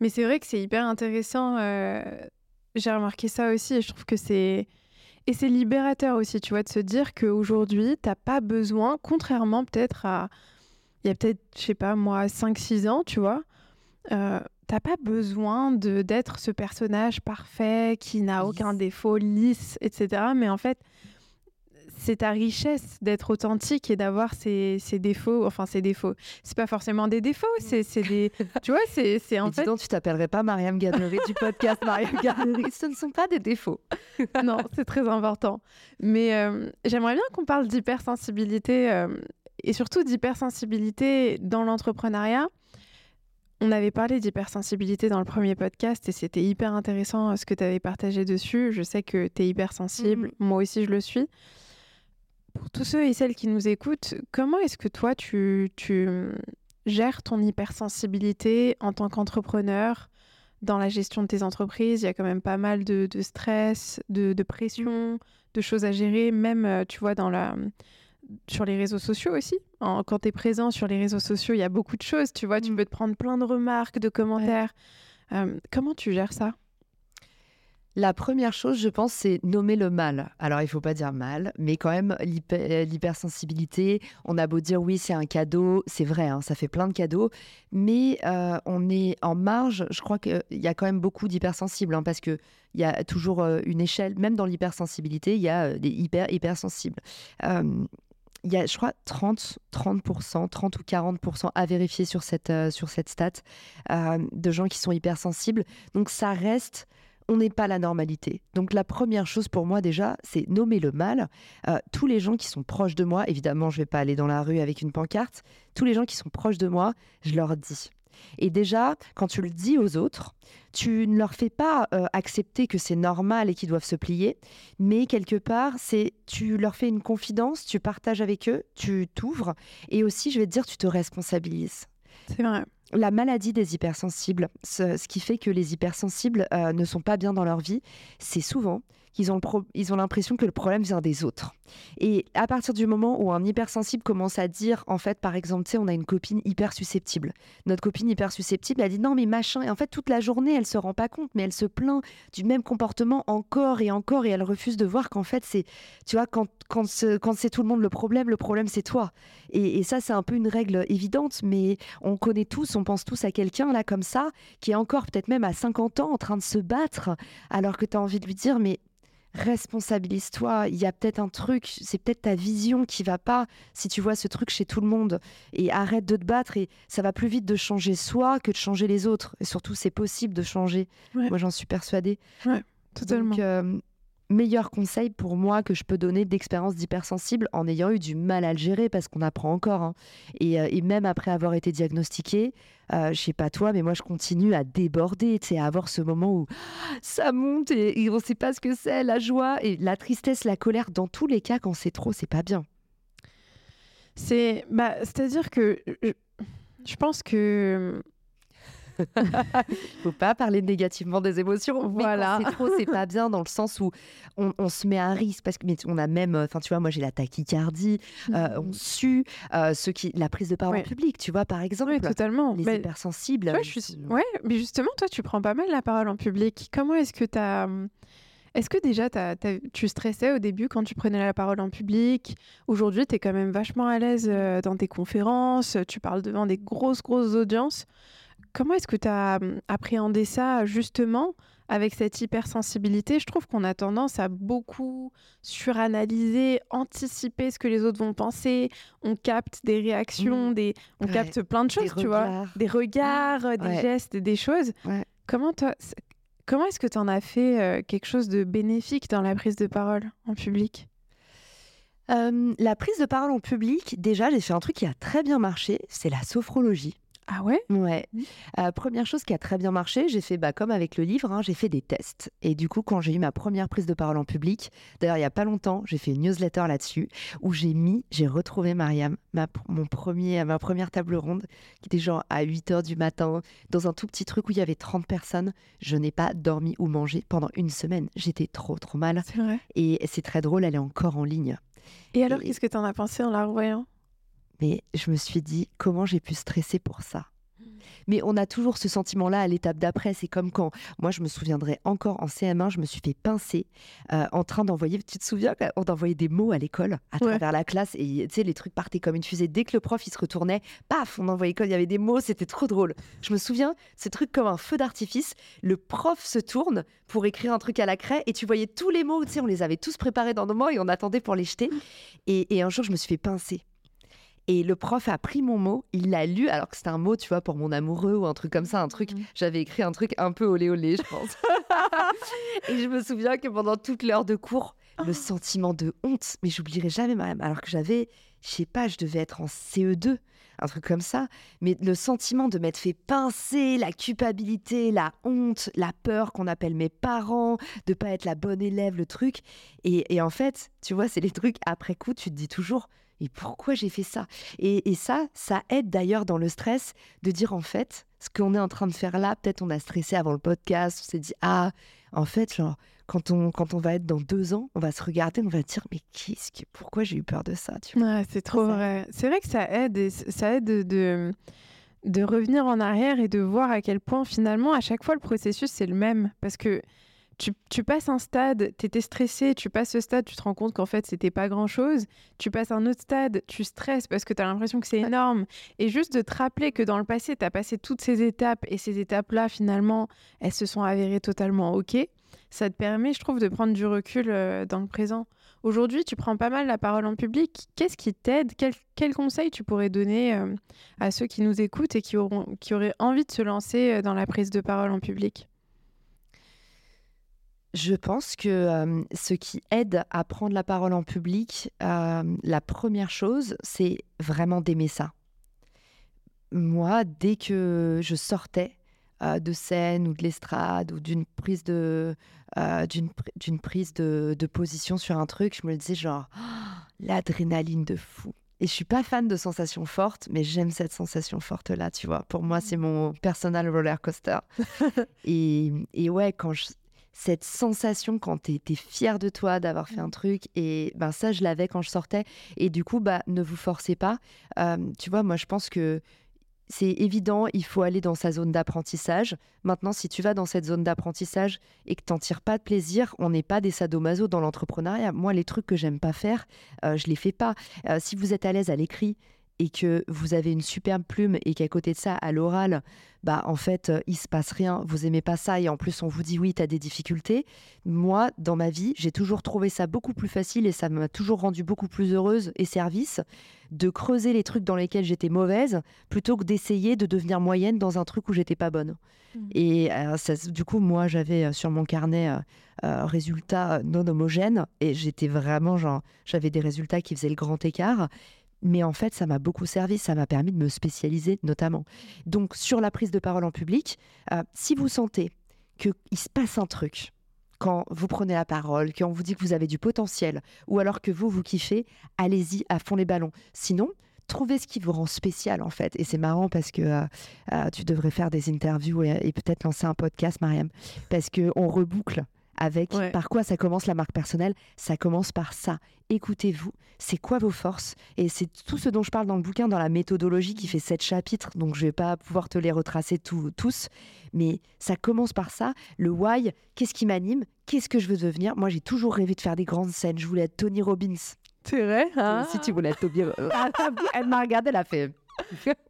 Mais c'est vrai que c'est hyper intéressant. euh, J'ai remarqué ça aussi et je trouve que c'est. Et c'est libérateur aussi, tu vois, de se dire qu'aujourd'hui, t'as pas besoin, contrairement peut-être à. Il y a peut-être, je sais pas, moi, 5-6 ans, tu vois. euh, T'as pas besoin de d'être ce personnage parfait qui n'a aucun défaut, lisse, etc. Mais en fait, c'est ta richesse d'être authentique et d'avoir ces, défauts. Enfin, ces défauts. C'est pas forcément des défauts, c'est c'est des. Tu vois, c'est en Et dis fait. donc, tu t'appellerais pas Mariam Garnery du podcast Mariam Garnery. Ce ne sont pas des défauts. non, c'est très important. Mais euh, j'aimerais bien qu'on parle d'hypersensibilité euh, et surtout d'hypersensibilité dans l'entrepreneuriat. On avait parlé d'hypersensibilité dans le premier podcast et c'était hyper intéressant euh, ce que tu avais partagé dessus. Je sais que tu es hypersensible, moi aussi je le suis. Pour tous ceux et celles qui nous écoutent, comment est-ce que toi tu, tu hum, gères ton hypersensibilité en tant qu'entrepreneur dans la gestion de tes entreprises, il y a quand même pas mal de, de stress, de, de pression, de choses à gérer, même, euh, tu vois, dans la, sur les réseaux sociaux aussi. En- quand tu es présent sur les réseaux sociaux, il y a beaucoup de choses, tu vois, tu Mm. peux te prendre plein de remarques, de commentaires. Euh, comment tu gères ça? La première chose, je pense, c'est nommer le mal. Alors, il faut pas dire mal, mais quand même, l'hyper- l'hypersensibilité, on a beau dire oui, c'est un cadeau, c'est vrai, hein, ça fait plein de cadeaux, mais euh, on est en marge. Je crois qu'il y a quand même beaucoup d'hypersensibles, hein, parce qu'il y a toujours euh, une échelle, même dans l'hypersensibilité, il y a euh, des hyper hypersensibles. Il y a, je crois, 30, 30%, 30 ou 40% à vérifier sur cette, sur cette stat de gens qui sont hypersensibles. Donc, ça reste on n'est pas la normalité. Donc la première chose pour moi déjà, c'est nommer le mal. Euh, tous les gens qui sont proches de moi, évidemment, je vais pas aller dans la rue avec une pancarte. Tous les gens qui sont proches de moi, je leur dis. Et déjà, quand tu le dis aux autres, tu ne leur fais pas euh, accepter que c'est normal et qu'ils doivent se plier, mais quelque part, c'est tu leur fais une confidence, tu partages avec eux, tu t'ouvres, et aussi, je vais te dire, tu te responsabilises C'est vrai. La maladie des hypersensibles, ce, qui fait que les hypersensibles euh, ne sont pas bien dans leur vie, c'est souvent qu'ils ont ont l'impression que le problème vient des autres. Et à partir du moment où un hypersensible commence à dire, en fait, par exemple, tu sais, on a une copine hyper susceptible. Notre copine hyper susceptible, elle dit non, mais machin. Et en fait, toute la journée, elle se rend pas compte, mais elle se plaint du même comportement encore et encore, et elle refuse de voir qu'en fait, c'est, tu vois, quand, quand, quand c'est tout le monde le problème, le problème c'est toi. Et, et ça, c'est un peu une règle évidente, mais on connaît tous, on pense tous à quelqu'un là comme ça, qui est encore peut-être même à 50 ans en train de se battre, alors que tu as envie de lui dire, mais responsabilise-toi, il y a peut-être un truc, c'est peut-être ta vision qui va pas si tu vois ce truc chez tout le monde. Et arrête de te battre et ça va plus vite de changer soi que de changer les autres. Et surtout, c'est possible de changer. Ouais. Moi, j'en suis persuadée. Totalement. Donc, euh, meilleur conseil pour moi que je peux donner d'expérience d'hypersensible en ayant eu du mal à le gérer parce qu'on apprend encore. hein. Et, euh, et même après avoir été diagnostiqué, euh, je sais pas toi, mais moi je continue à déborder, à avoir ce moment où ça monte et, et on sait pas ce que c'est, la joie et la tristesse, la colère. Dans tous les cas, quand c'est trop, c'est pas bien. C'est, bah, c'est-à-dire que je, je pense que faut pas parler négativement des émotions. Voilà. c'est trop, c'est pas bien dans le sens où on, on se met à risque parce que mais on a même, enfin tu vois, moi j'ai la tachycardie, euh, on sue, euh, ceux qui, la prise de parole Ouais. en public, tu vois, par exemple, oui, totalement. les Mais- hypersensibles. Vois, je suis... Ouais, mais justement, toi, tu prends pas mal la parole en public. Comment est-ce que tu as... Est-ce que déjà tu stressais au début quand tu prenais la parole en public? Aujourd'hui, tu es quand même vachement à l'aise euh, dans tes conférences, tu parles devant des grosses, grosses audiences. Comment est-ce que tu as appréhendé ça justement avec cette hypersensibilité? Je trouve qu'on a tendance à beaucoup suranalyser, anticiper ce que les autres vont penser. On capte des réactions, des... on Ouais. capte plein de Des choses, tu vois? regards. des regards, euh, des gestes, des choses. Ouais. Comment comment est-ce que tu en as fait euh, quelque chose de bénéfique dans la prise de parole en public? Euh, la prise de parole en public, déjà, j'ai fait un truc qui a très bien marché, c'est la sophrologie. Ah ouais? Ouais. Mhm. Euh, première chose qui a très bien marché, j'ai fait, bah, comme avec le livre, hein, j'ai fait des tests. Et du coup, quand j'ai eu ma première prise de parole en public, d'ailleurs, il y a pas longtemps, j'ai fait une newsletter là-dessus où j'ai mis, j'ai retrouvé Mariam, ma, mon premier, ma première table ronde, qui était genre à 8 heures du matin, dans un tout petit truc où il y avait 30 personnes. Je n'ai pas dormi ou mangé pendant une semaine. J'étais trop, trop mal. C'est vrai? Et c'est très drôle, elle est encore en ligne. Et alors, Et- qu'est-ce que tu en as pensé en la revoyant? Mais je me suis dit, comment j'ai pu stresser pour ça? Mais on a toujours ce sentiment-là à l'étape d'après. C'est comme quand, moi, je me souviendrai encore en CM1, je me suis fait pincer euh, en train d'envoyer, tu te souviens, on envoyait des mots à l'école, à travers la classe, et tu sais, les trucs partaient comme une fusée. Dès que le prof, il se retournait, paf, on envoyait, il y avait des mots, c'était trop drôle. Je me souviens, ce truc comme un feu d'artifice, le prof se tourne pour écrire un truc à la craie, et tu voyais tous les mots, tu sais, on les avait tous préparés dans nos mains, et on attendait pour les jeter. Et, et un jour, je me suis fait pincer. Et le prof a pris mon mot, il l'a lu, alors que c'était un mot, tu vois, pour mon amoureux ou un truc comme ça, un truc. Mmh. J'avais écrit un truc un peu olé olé, je pense. et je me souviens que pendant toute l'heure de cours, le oh. sentiment de honte, mais j'oublierai jamais même, alors que j'avais, je sais pas, je devais être en CE2, un truc comme ça, mais le sentiment de m'être fait pincer, la culpabilité, la honte, la peur qu'on appelle mes parents, de pas être la bonne élève, le truc. Et, et en fait, tu vois, c'est les trucs après coup, tu te dis toujours, et pourquoi j'ai fait ça? Et, ça, ça aide d'ailleurs dans le stress de dire en fait, ce qu'on est en train de faire là, peut-être on a stressé avant le podcast, on s'est dit, ah, en fait, genre, quand on, quand on va être dans deux ans, on va se regarder, on va dire, mais qu'est-ce que, pourquoi j'ai eu peur de ça tu vois? C'est trop vrai. C'est vrai que ça aide, et ça aide de, de revenir en arrière et de voir à quel point finalement, à chaque fois, le processus, c'est le même. Parce que tu, passes un stade, tu étais stressé, tu passes ce stade, tu te rends compte qu'en fait, c'était pas grand chose. Tu passes un autre stade, tu stresses parce que tu as l'impression que c'est énorme. Et juste de te rappeler que dans le passé, tu as passé toutes ces étapes et ces étapes-là, finalement, elles se sont avérées totalement OK. Ça te permet, je trouve, de prendre du recul euh, dans le présent. Aujourd'hui, tu prends pas mal la parole en public. Qu'est-ce qui t'aide? Quel, quel, conseil tu pourrais donner euh, à ceux qui nous écoutent et qui, auront, qui auraient envie de se lancer euh, dans la prise de parole en public? Je pense que ce qui aide à prendre la parole en public, la première chose, c'est vraiment d'aimer ça. Moi, dès que je sortais de scène ou de l'estrade ou d'une prise de d'une prise de, position sur un truc, je me disais genre l'adrénaline de fou. Et je suis pas fan de sensations fortes, mais j'aime cette sensation forte là, tu vois. Pour moi, c'est mon personal roller coaster. et, et ouais, quand je, cette sensation quand tu es, fier de toi d'avoir fait un truc. Et ben ça, je l'avais quand je sortais. Et du coup, bah, ne vous forcez pas. Euh, tu vois, moi, je pense que c'est évident, il faut aller dans sa zone d'apprentissage. Maintenant, si tu vas dans cette zone d'apprentissage et que tu n'en tires pas de plaisir, on n'est pas des sadomaso dans l'entrepreneuriat. Moi, les trucs que j'aime pas faire, euh, je les fais pas. Euh, si vous êtes à l'aise à l'écrit, et que vous avez une superbe plume et qu'à côté de ça, à l'oral, bah en fait, euh, il se passe rien, vous aimez pas ça et en plus on vous dit oui, tu as des difficultés. Moi, dans ma vie, j'ai toujours trouvé ça beaucoup plus facile et ça m'a toujours rendu beaucoup plus heureuse et service de creuser les trucs dans lesquels j'étais mauvaise plutôt que d'essayer de devenir moyenne dans un truc où j'étais pas bonne. Mmh. Et euh, du coup, moi, j'avais euh, sur mon carnet résultats non homogènes et j'étais vraiment genre, j'avais des résultats qui faisaient le grand écart. Mais en fait, ça m'a beaucoup servi, ça m'a permis de me spécialiser notamment. Donc, sur la prise de parole en public, euh, si vous sentez qu'il se passe un truc, quand vous prenez la parole, quand on vous dit que vous avez du potentiel, ou alors que vous, vous kiffez, allez-y à fond les ballons. Sinon, trouvez ce qui vous rend spécial en fait. Et c'est marrant parce que euh, euh, tu devrais faire des interviews et, et peut-être lancer un podcast, Mariam, parce qu'on reboucle avec par quoi ça commence la marque personnelle. Ça commence par ça. Écoutez-vous, c'est quoi vos forces? Et c'est tout ce dont je parle dans le bouquin, dans la méthodologie qui fait sept chapitres, donc je vais pas pouvoir te les retracer tous, mais ça commence par ça. Le why, qu'est-ce qui m'anime? Qu'est-ce que je veux devenir? Moi, j'ai toujours rêvé de faire des grandes scènes. Je voulais être Tony Robbins. C'est vrai hein? Si tu voulais être Tony Robbins. Elle m'a regardé, elle a fait...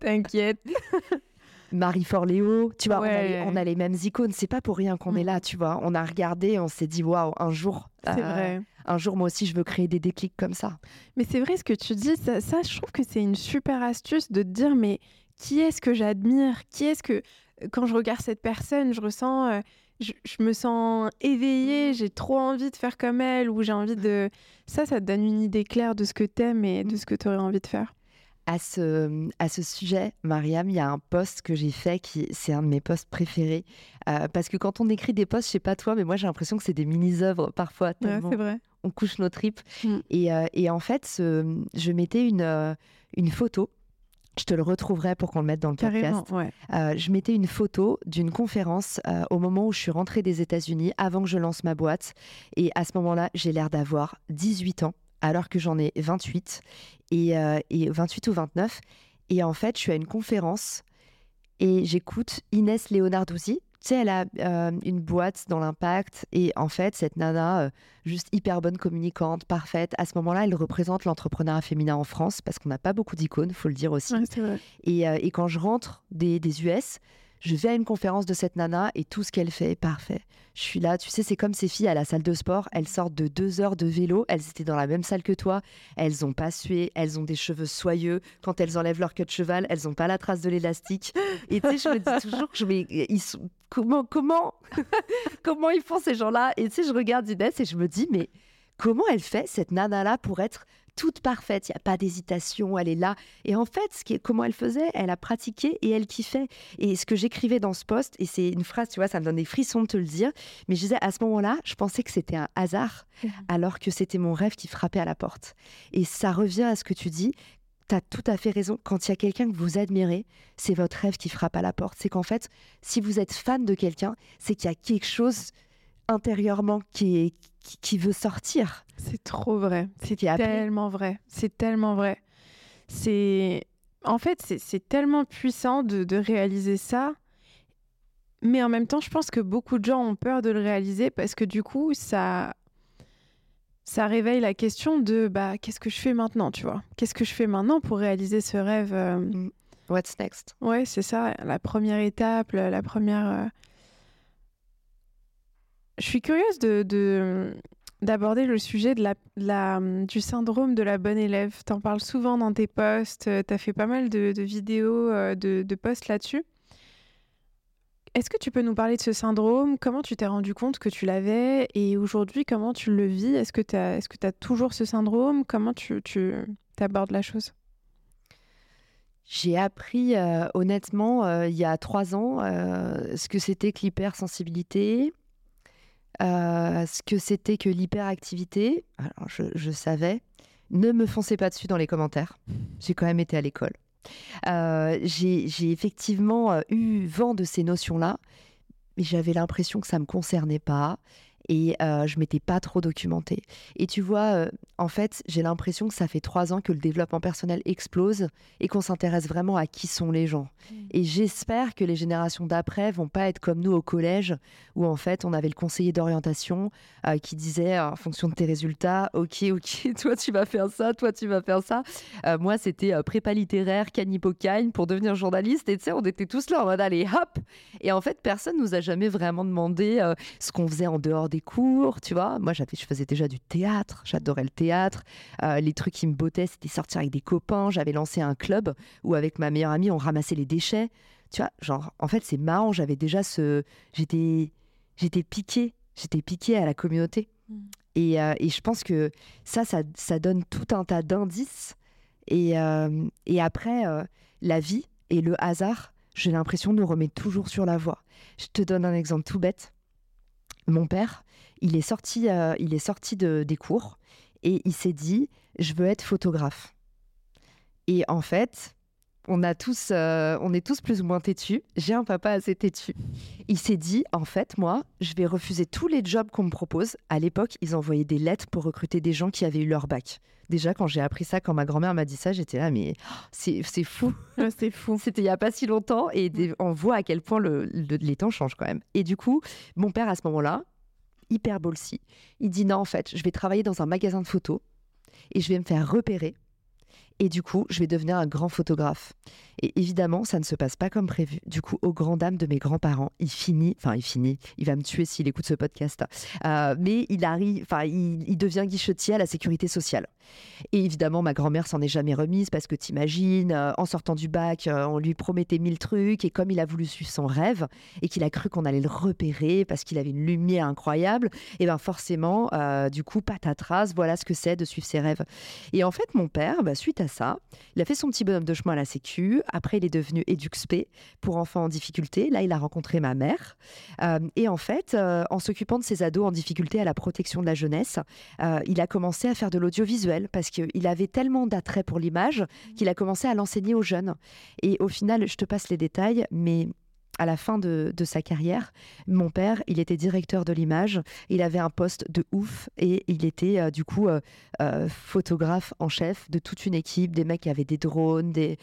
T'inquiète. Marie Forleo, tu vois, on, a les, mêmes icônes. C'est pas pour rien qu'on est mm. là, tu vois. On a regardé, on s'est dit, waouh, un jour. C'est euh, vrai. Un jour, moi aussi, je veux créer des déclics comme ça. Mais c'est vrai ce que tu dis. Ça, je trouve que c'est une super astuce de te dire, mais qui est-ce que j'admire? Qui est-ce que, quand je regarde cette personne, je ressens. Euh, je, me sens éveillée, j'ai trop envie de faire comme elle, ou j'ai envie de... Ça, ça te donne une idée claire de ce que t'aimes et de ce que tu aurais envie de faire à ce, à ce sujet, Mariam, il y a un post que j'ai fait qui c'est un de mes posts préférés. Euh, parce que quand on écrit des posts, je sais pas toi, mais moi j'ai l'impression que c'est des mini-œuvres parfois. Ouais, c'est vrai. On couche nos tripes. Mm. Et, euh, et, en fait, je mettais une, euh, une photo. Je te le retrouverai pour qu'on le mette dans le podcast. je mettais une photo d'une conférence au moment où je suis rentrée des États-Unis, avant que je lance ma boîte. Et à ce moment-là, j'ai l'air d'avoir 18 ans alors que j'en ai 28 et, 28 euh, ou 29. Et en fait, je suis à une conférence et j'écoute Inès Leonarduzzi. Tu sais, elle a euh, une boîte dans l'impact et en fait, cette nana, euh, juste hyper bonne communicante, parfaite, à ce moment-là, elle représente l'entrepreneuriat féminin en France parce qu'on n'a pas beaucoup d'icônes, faut le dire aussi. Et, et, quand je rentre des, des US, je vais à une conférence de cette nana et tout ce qu'elle fait est parfait. Je suis là, tu sais, c'est comme ces filles à la salle de sport. Elles sortent de deux heures de vélo, elles étaient dans la même salle que toi, elles ont pas sué, elles ont des cheveux soyeux. Quand elles enlèvent leur queue de cheval, elles ont pas la trace de l'élastique. Et tu sais, je me dis toujours, je ils comment, comment, comment ils font ces gens-là? Et tu sais, je regarde Inès et je me dis, mais comment elle fait cette nana-là pour être toute parfaite, il n'y a pas d'hésitation, elle est là. Et en fait, ce qui comment elle faisait, elle a pratiqué et elle kiffait. Et ce que j'écrivais dans ce poste, et c'est une phrase, tu vois, ça me donne des frissons de te le dire, mais je disais à ce moment-là, je pensais que c'était un hasard, mmh. alors que c'était mon rêve qui frappait à la porte. Et ça revient à ce que tu dis, tu as tout à fait raison. Quand il y a quelqu'un que vous admirez, c'est votre rêve qui frappe à la porte. C'est qu'en fait, si vous êtes fan de quelqu'un, c'est qu'il y a quelque chose intérieurement qui, est, qui, veut sortir. C'est trop vrai. C'est tellement vrai. C'est tellement vrai. C'est en fait c'est tellement puissant de, de, réaliser ça. Mais en même temps, je pense que beaucoup de gens ont peur de le réaliser parce que du coup, ça ça réveille la question de bah qu'est-ce que je fais maintenant, tu vois? Qu'est-ce que je fais maintenant pour réaliser ce rêve euh? mm. What's next? Ouais, c'est ça, la première étape, la, première euh, je suis curieuse de, d'aborder le sujet de la, du syndrome de la bonne élève. Tu en parles souvent dans tes posts, euh, tu as fait pas mal de, vidéos, euh, de, posts là-dessus. Est-ce que tu peux nous parler de ce syndrome? Comment tu t'es rendu compte que tu l'avais? Et aujourd'hui, comment tu le vis? Est-ce que tu as, toujours ce syndrome? Comment tu, tu abordes la chose? J'ai appris euh, honnêtement il y a trois ans ce que c'était que l'hypersensibilité, euh, ce que c'était que l'hyperactivité. Alors, je, savais. Ne me foncez pas dessus dans les commentaires. J'ai quand même été à l'école. Euh, j'ai effectivement euh, eu vent de ces notions-là, mais j'avais l'impression que ça ne me concernait pas et euh, je m'étais pas trop documentée. Et tu vois, euh, en fait, j'ai l'impression que ça fait trois ans que le développement personnel explose et qu'on s'intéresse vraiment à qui sont les gens. Mmh. Et j'espère que les générations d'après vont pas être comme nous au collège, où en fait on avait le conseiller d'orientation euh, qui disait en fonction de tes résultats, ok, ok, toi tu vas faire ça, toi tu vas faire ça. moi, c'était prépa littéraire, canipocagne pour devenir journaliste. Et tu sais, on était tous là en mode allez, hop. Et en fait, personne nous a jamais vraiment demandé ce qu'on faisait en dehors des cours, tu vois. Moi, j'avais, je faisais déjà du théâtre, j'adorais le théâtre. Euh, les trucs qui me bottaient, c'était sortir avec des copains. J'avais lancé un club où, avec ma meilleure amie, on ramassait les déchets. Tu vois, genre, en fait, c'est marrant. J'avais déjà ce. J'étais, j'étais piqué, j'étais piqué à la communauté. Mmh. Et, euh, et, je pense que ça, ça, ça, donne tout un tas d'indices. Et, euh, et après, la vie et le hasard, j'ai l'impression, nous remet toujours sur la voie. Je te donne un exemple tout bête. Mon père, il est sorti, euh, il est sorti de, des cours et il s'est dit je veux être photographe. Et en fait, on a tous, euh, on est tous plus ou moins têtus. J'ai un papa assez têtu. Il s'est dit en fait, moi, je vais refuser tous les jobs qu'on me propose. À l'époque, ils envoyaient des lettres pour recruter des gens qui avaient eu leur bac. Déjà, quand j'ai appris ça, quand ma grand-mère m'a dit ça, j'étais là, mais oh, c'est fou. c'est fou. C'était il n'y a pas si longtemps et on voit à quel point le, les temps changent quand même. Et du coup, mon père, à ce moment-là, hyper ballsy. Il dit non, en fait, je vais travailler dans un magasin de photos et je vais me faire repérer. Et du coup, je vais devenir un grand photographe. Et évidemment, ça ne se passe pas comme prévu. Du coup, au grand dam de mes grands-parents, il finit, enfin, il finit, il va me tuer s'il écoute ce podcast, euh, mais il arrive, enfin, il, devient guichetier à la sécurité sociale. Et évidemment, ma grand-mère s'en est jamais remise parce que t'imagines, euh, en sortant du bac, euh, on lui promettait mille trucs et comme il a voulu suivre son rêve et qu'il a cru qu'on allait le repérer parce qu'il avait une lumière incroyable, et ben forcément, du coup, patatras, voilà ce que c'est de suivre ses rêves. Et en fait, mon père, bah, suite à ça, il a fait son petit bonhomme de chemin à la sécu, après, il est devenu EduxP pour enfants en difficulté. Là, il a rencontré ma mère. Euh, et en fait, euh, en s'occupant de ses ados en difficulté à la protection de la jeunesse, euh, il a commencé à faire de l'audiovisuel parce qu'il avait tellement d'attrait pour l'image qu'il a commencé à l'enseigner aux jeunes. Et au final, je te passe les détails, mais à la fin de, sa carrière, mon père, il était directeur de l'image, il avait un poste de ouf et il était du coup photographe en chef de toute une équipe, des mecs qui avaient des drones, des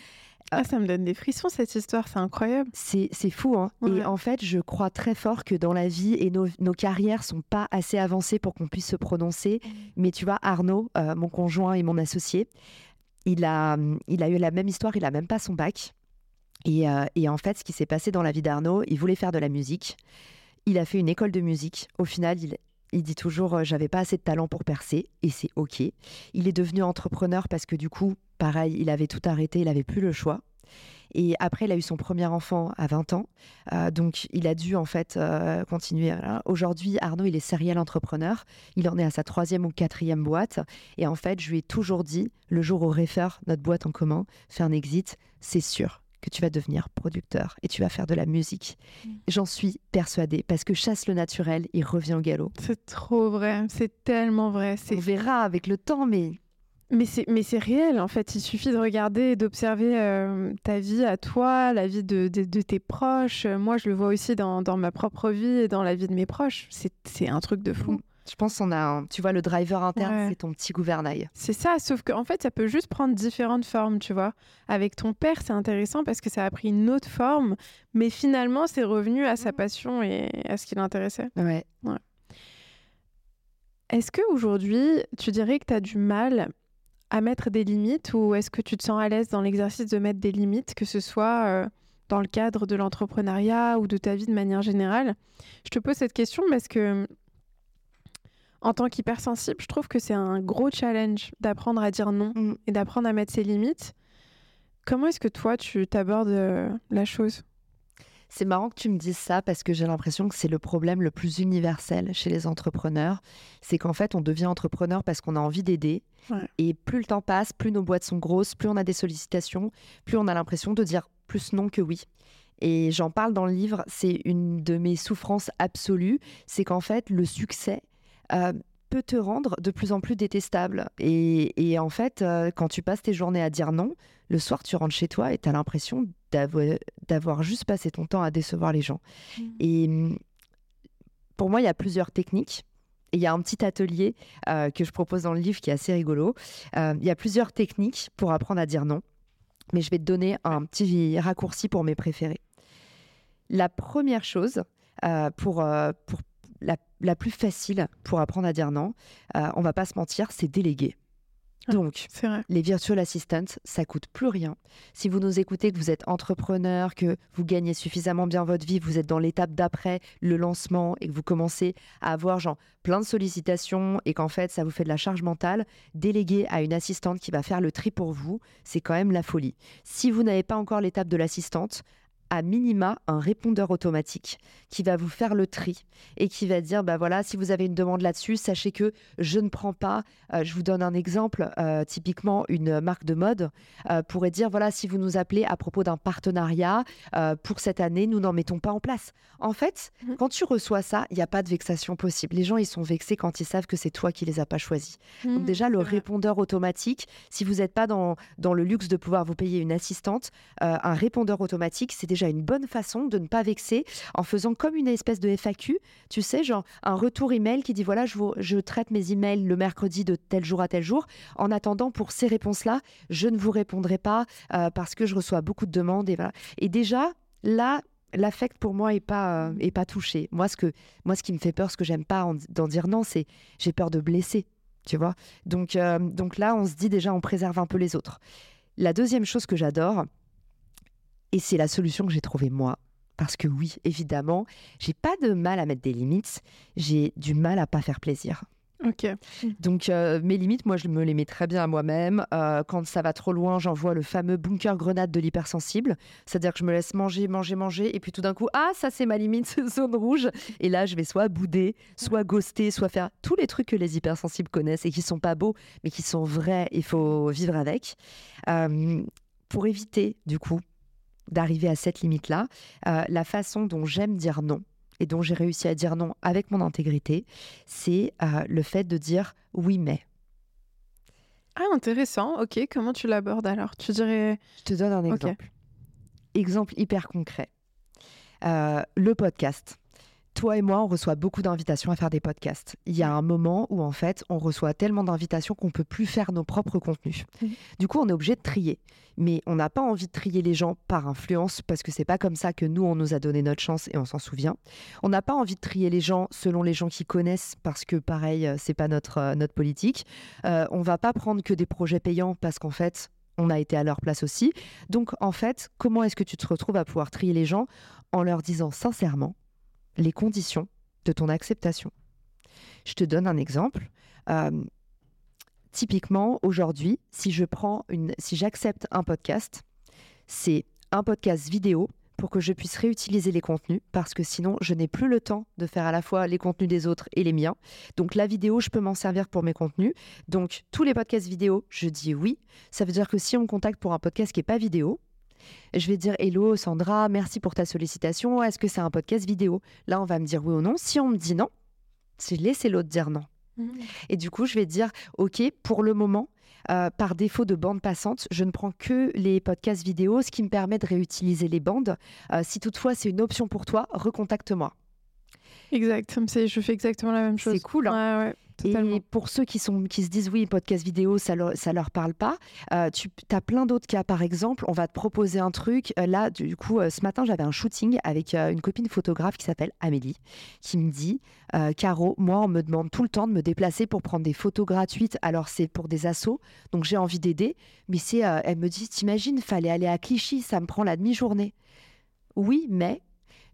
Ah, ça me donne des frissons cette histoire, c'est incroyable. C'est fou, hein. Et en fait, je crois très fort que dans la vie, et nos, nos carrières sont pas assez avancées pour qu'on puisse se prononcer. Mmh. Mais tu vois, Arnaud, euh, mon conjoint et mon associé, il a, il a eu la même histoire, il a même pas son bac. Et, euh, et en fait, ce qui s'est passé dans la vie d'Arnaud, il voulait faire de la musique. Il a fait une école de musique. Au final, il, il dit toujours euh, j'avais pas assez de talent pour percer et c'est ok. Il est devenu entrepreneur parce que du coup, pareil, il avait tout arrêté, il avait plus le choix. Et après, il a eu son premier enfant à 20 ans. Euh, donc, il a dû en fait euh, continuer. Aujourd'hui, Arnaud, il est serial entrepreneur. Il en est à sa troisième ou quatrième boîte. Et en fait, je lui ai toujours dit, le jour où Refer, notre boîte en commun, fait un exit, c'est sûr que tu vas devenir producteur et tu vas faire de la musique. Mm. J'en suis persuadée parce que chasse le naturel, il revient au galop. C'est trop vrai, c'est tellement vrai. On verra avec le temps, mais mais c'est, mais c'est réel, en fait. Il suffit de regarder et d'observer euh, ta vie à toi, la vie de, de, tes proches. Moi, je le vois aussi dans, dans, ma propre vie et dans la vie de mes proches. C'est, c'est un truc de fou. Mm. Je pense qu'on a, tu vois, le driver interne, c'est ton petit gouvernail. C'est ça, sauf qu'en fait, ça peut juste prendre différentes formes, tu vois. Avec ton père, c'est intéressant parce que ça a pris une autre forme, mais finalement, c'est revenu à sa mm. passion et à ce qui l'intéressait. Ouais. ouais. Est-ce qu'aujourd'hui, tu dirais que tu as du mal à mettre des limites ou est-ce que tu te sens à l'aise dans l'exercice de mettre des limites, que ce soit euh, dans le cadre de l'entrepreneuriat ou de ta vie de manière générale? Je te pose cette question parce que en tant qu'hypersensible, je trouve que c'est un gros challenge d'apprendre à dire non mm. et d'apprendre à mettre ses limites. Comment est-ce que toi, tu t'abordes euh, la chose? C'est marrant que tu me dises ça parce que j'ai l'impression que c'est le problème le plus universel chez les entrepreneurs. C'est qu'en fait, on devient entrepreneur parce qu'on a envie d'aider. Et plus le temps passe, plus nos boîtes sont grosses, plus on a des sollicitations, plus on a l'impression de dire plus non que oui. Et j'en parle dans le livre, c'est une de mes souffrances absolues. C'est qu'en fait, le succès, euh, peut te rendre de plus en plus détestable. Et, en fait, euh, quand tu passes tes journées à dire non, le soir, tu rentres chez toi et tu as l'impression d'avoir juste passé ton temps à décevoir les gens. Mmh. Et mmh, pour moi, il y a plusieurs techniques. il y a un petit atelier euh, que je propose dans le livre qui est assez rigolo. Euh, il y a plusieurs techniques pour apprendre à dire non. Mais je vais te donner un petit raccourci pour mes préférés. La première chose, pour, pour la, plus facile pour apprendre à dire non, euh, on va pas se mentir, c'est déléguer. Ah, Donc, les virtual assistants, ça coûte plus rien. Si vous nous écoutez, que vous êtes entrepreneur, que vous gagnez suffisamment bien votre vie, vous êtes dans l'étape d'après le lancement et que vous commencez à avoir genre plein de sollicitations et qu'en fait ça vous fait de la charge mentale, déléguer à une assistante qui va faire le tri pour vous, c'est quand même la folie. Si vous n'avez pas encore l'étape de l'assistante, à minima un répondeur automatique qui va vous faire le tri et qui va dire bah voilà si vous avez une demande là-dessus sachez que je ne prends pas euh, je vous donne un exemple euh, typiquement une marque de mode euh, pourrait dire voilà si vous nous appelez à propos d'un partenariat pour cette année nous n'en mettons pas en place. En fait mmh. quand tu reçois ça il n'y a pas de vexation possible. Les gens ils sont vexés quand ils savent que c'est toi qui les as pas choisis. Donc mmh, déjà le répondeur automatique si vous n'êtes pas dans, dans le luxe de pouvoir vous payer une assistante un répondeur automatique c'est déjà une bonne façon de ne pas vexer en faisant comme une espèce de FAQ, tu sais, genre un retour email qui dit voilà, je, je traite mes emails le mercredi de tel jour à tel jour. En attendant, pour ces réponses-là, je ne vous répondrai pas euh, parce que je reçois beaucoup de demandes. Et, et déjà, là, l'affect pour moi est pas euh, est pas touché. Moi ce que moi ce qui me fait peur, ce que j'aime pas d'en dire non, c'est j'ai peur de blesser, tu vois. Donc euh, donc là, on se dit déjà on préserve un peu les autres. La deuxième chose que j'adore, et c'est la solution que j'ai trouvée moi. Parce que oui, évidemment, j'ai pas de mal à mettre des limites, j'ai du mal à pas faire plaisir. Ok. Donc euh, mes limites, moi je me les mets très bien à moi-même. Euh, quand ça va trop loin, j'envoie le fameux bunker grenade de l'hypersensible. C'est-à-dire que je me laisse manger, manger, manger, et puis tout d'un coup, ah ça c'est ma limite, zone rouge. Et là je vais soit bouder, soit ghoster, soit faire tous les trucs que les hypersensibles connaissent et qui sont pas beaux, mais qui sont vrais. Il faut vivre avec. Euh, pour éviter du coup d'arriver à cette limite-là. Euh, la façon dont j'aime dire non et dont j'ai réussi à dire non avec mon intégrité, c'est euh, le fait de dire oui mais. Ah intéressant, ok, comment tu l'abordes alors? Tu dirais... Je te donne un exemple. Exemple hyper concret. Euh, le podcast. Toi et moi, on reçoit beaucoup d'invitations à faire des podcasts. Il y a un moment où, en fait, on reçoit tellement d'invitations qu'on peut plus faire nos propres contenus. Du coup, on est obligé de trier. Mais on n'a pas envie de trier les gens par influence parce que c'est pas comme ça que nous, on nous a donné notre chance et on s'en souvient. On n'a pas envie de trier les gens selon les gens qui connaissent parce que, pareil, euh, c'est pas notre, euh, notre politique. Euh, on va pas prendre que des projets payants parce qu'en fait, on a été à leur place aussi. Donc, en fait, comment est-ce que tu te retrouves à pouvoir trier les gens en leur disant sincèrement les conditions de ton acceptation. Je te donne un exemple. Euh, typiquement, aujourd'hui, si je prends une, si j'accepte un podcast, c'est un podcast vidéo pour que je puisse réutiliser les contenus parce que sinon je n'ai plus le temps de faire à la fois les contenus des autres et les miens. Donc la vidéo, je peux m'en servir pour mes contenus. Donc tous les podcasts vidéo, je dis oui. Ça veut dire que si on me contacte pour un podcast qui n'est pas vidéo, je vais dire Hello Sandra, merci pour ta sollicitation. Est-ce que c'est un podcast vidéo? Là, on va me dire oui ou non. Si on me dit non, c'est laisser l'autre dire non. Mmh. Et du coup, je vais dire OK, pour le moment, euh, par défaut de bande passante, je ne prends que les podcasts vidéo, ce qui me permet de réutiliser les bandes. Euh, si toutefois c'est une option pour toi, recontacte-moi. Exact, je fais exactement la même chose. C'est cool. Hein. Et pour ceux qui, sont, qui se disent oui, podcast vidéo, ça leur, leur parle pas, euh, tu as plein d'autres cas. Par exemple, on va te proposer un truc. Euh, là, du coup, euh, ce matin, j'avais un shooting avec une copine photographe qui s'appelle Amélie, qui me dit Caro, moi, on me demande tout le temps de me déplacer pour prendre des photos gratuites. Alors, c'est pour des assos, donc j'ai envie d'aider. Mais c'est, elle me dit T'imagines, fallait aller à Clichy, ça me prend la demi-journée. Oui, mais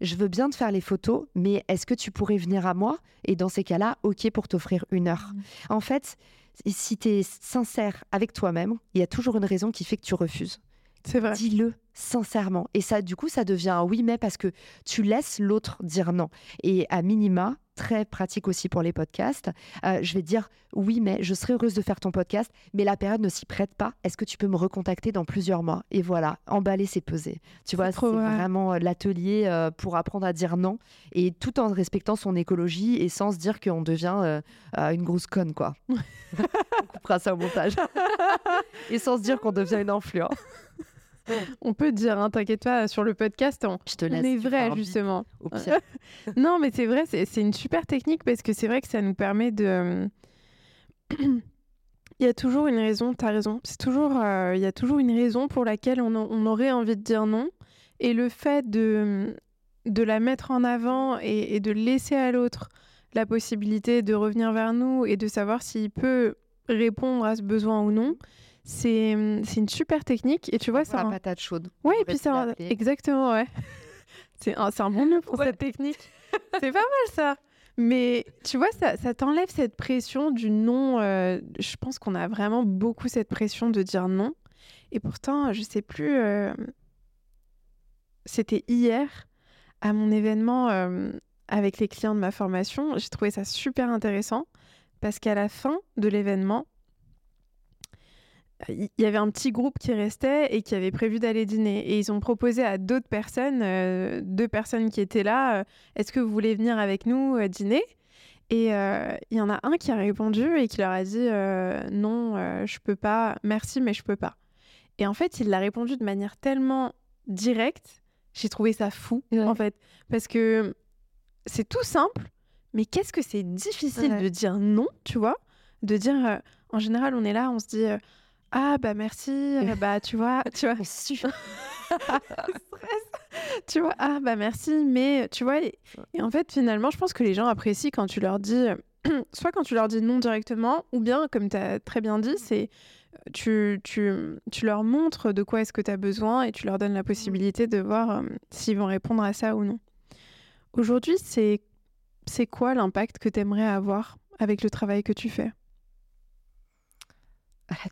je veux bien te faire les photos, mais est-ce que tu pourrais venir à moi? Et dans ces cas-là, OK pour t'offrir une heure. Mmh. En fait, si tu es sincère avec toi-même, il y a toujours une raison qui fait que tu refuses. C'est vrai. Dis-le sincèrement. Et ça, du coup, ça devient un oui, mais parce que tu laisses l'autre dire non. Et à minima, très pratique aussi pour les podcasts. Euh, je vais dire oui, mais je serais heureuse de faire ton podcast, mais la période ne s'y prête pas. Est-ce que tu peux me recontacter dans plusieurs mois? Et voilà, emballer, c'est peser. Tu vois, c'est vraiment euh, l'atelier euh, pour apprendre à dire non et tout en respectant son écologie et sans se dire qu'on devient une grosse conne, quoi. On coupera ça au montage. et sans se dire qu'on devient une influence. On peut dire, hein, t'inquiète pas, sur le podcast, on, Je te laisse est vrai, justement. non, mais c'est vrai, c'est une super technique parce que c'est vrai que ça nous permet de. il y a toujours une raison, t'as raison. C'est toujours, euh, il y a toujours une raison pour laquelle on, on, aurait envie de dire non. Et le fait de, de la mettre en avant et, et de laisser à l'autre la possibilité de revenir vers nous et de savoir s'il peut répondre à ce besoin ou non, c'est une super technique. Et tu vois, c'est un... patate chaude. Oui, et puis c'est exactement, ouais. c'est un, un, bon nom pour cette technique. c'est pas mal ça. Mais tu vois, ça, ça t'enlève cette pression du non. Euh, je pense qu'on a vraiment beaucoup cette pression de dire non. Et pourtant, je sais plus. Euh, c'était hier à mon événement euh, avec les clients de ma formation. J'ai trouvé ça super intéressant parce qu'à la fin de l'événement, il y avait un petit groupe qui restait et qui avait prévu d'aller dîner. Et ils ont proposé à d'autres personnes, euh, deux personnes qui étaient là, euh, est-ce que vous voulez venir avec nous euh, dîner? Et il y en a un qui a répondu et qui leur a dit non, je peux pas, merci, mais je peux pas. Et en fait, il l'a répondu de manière tellement directe, j'ai trouvé ça fou, en fait. Parce que c'est tout simple, mais qu'est-ce que c'est difficile de dire non, tu vois? De dire, en général, on est là, on se dit ah bah merci, bah tu vois, tu vois, tu vois, ah bah merci, mais tu vois, et, en fait finalement je pense que les gens apprécient quand tu leur dis, soit quand tu leur dis non directement, ou bien comme tu as très bien dit, c'est tu, tu, tu, leur montres de quoi est-ce que tu as besoin et tu leur donnes la possibilité de voir euh, s'ils vont répondre à ça ou non. Aujourd'hui, c'est quoi l'impact que tu aimerais avoir avec le travail que tu fais?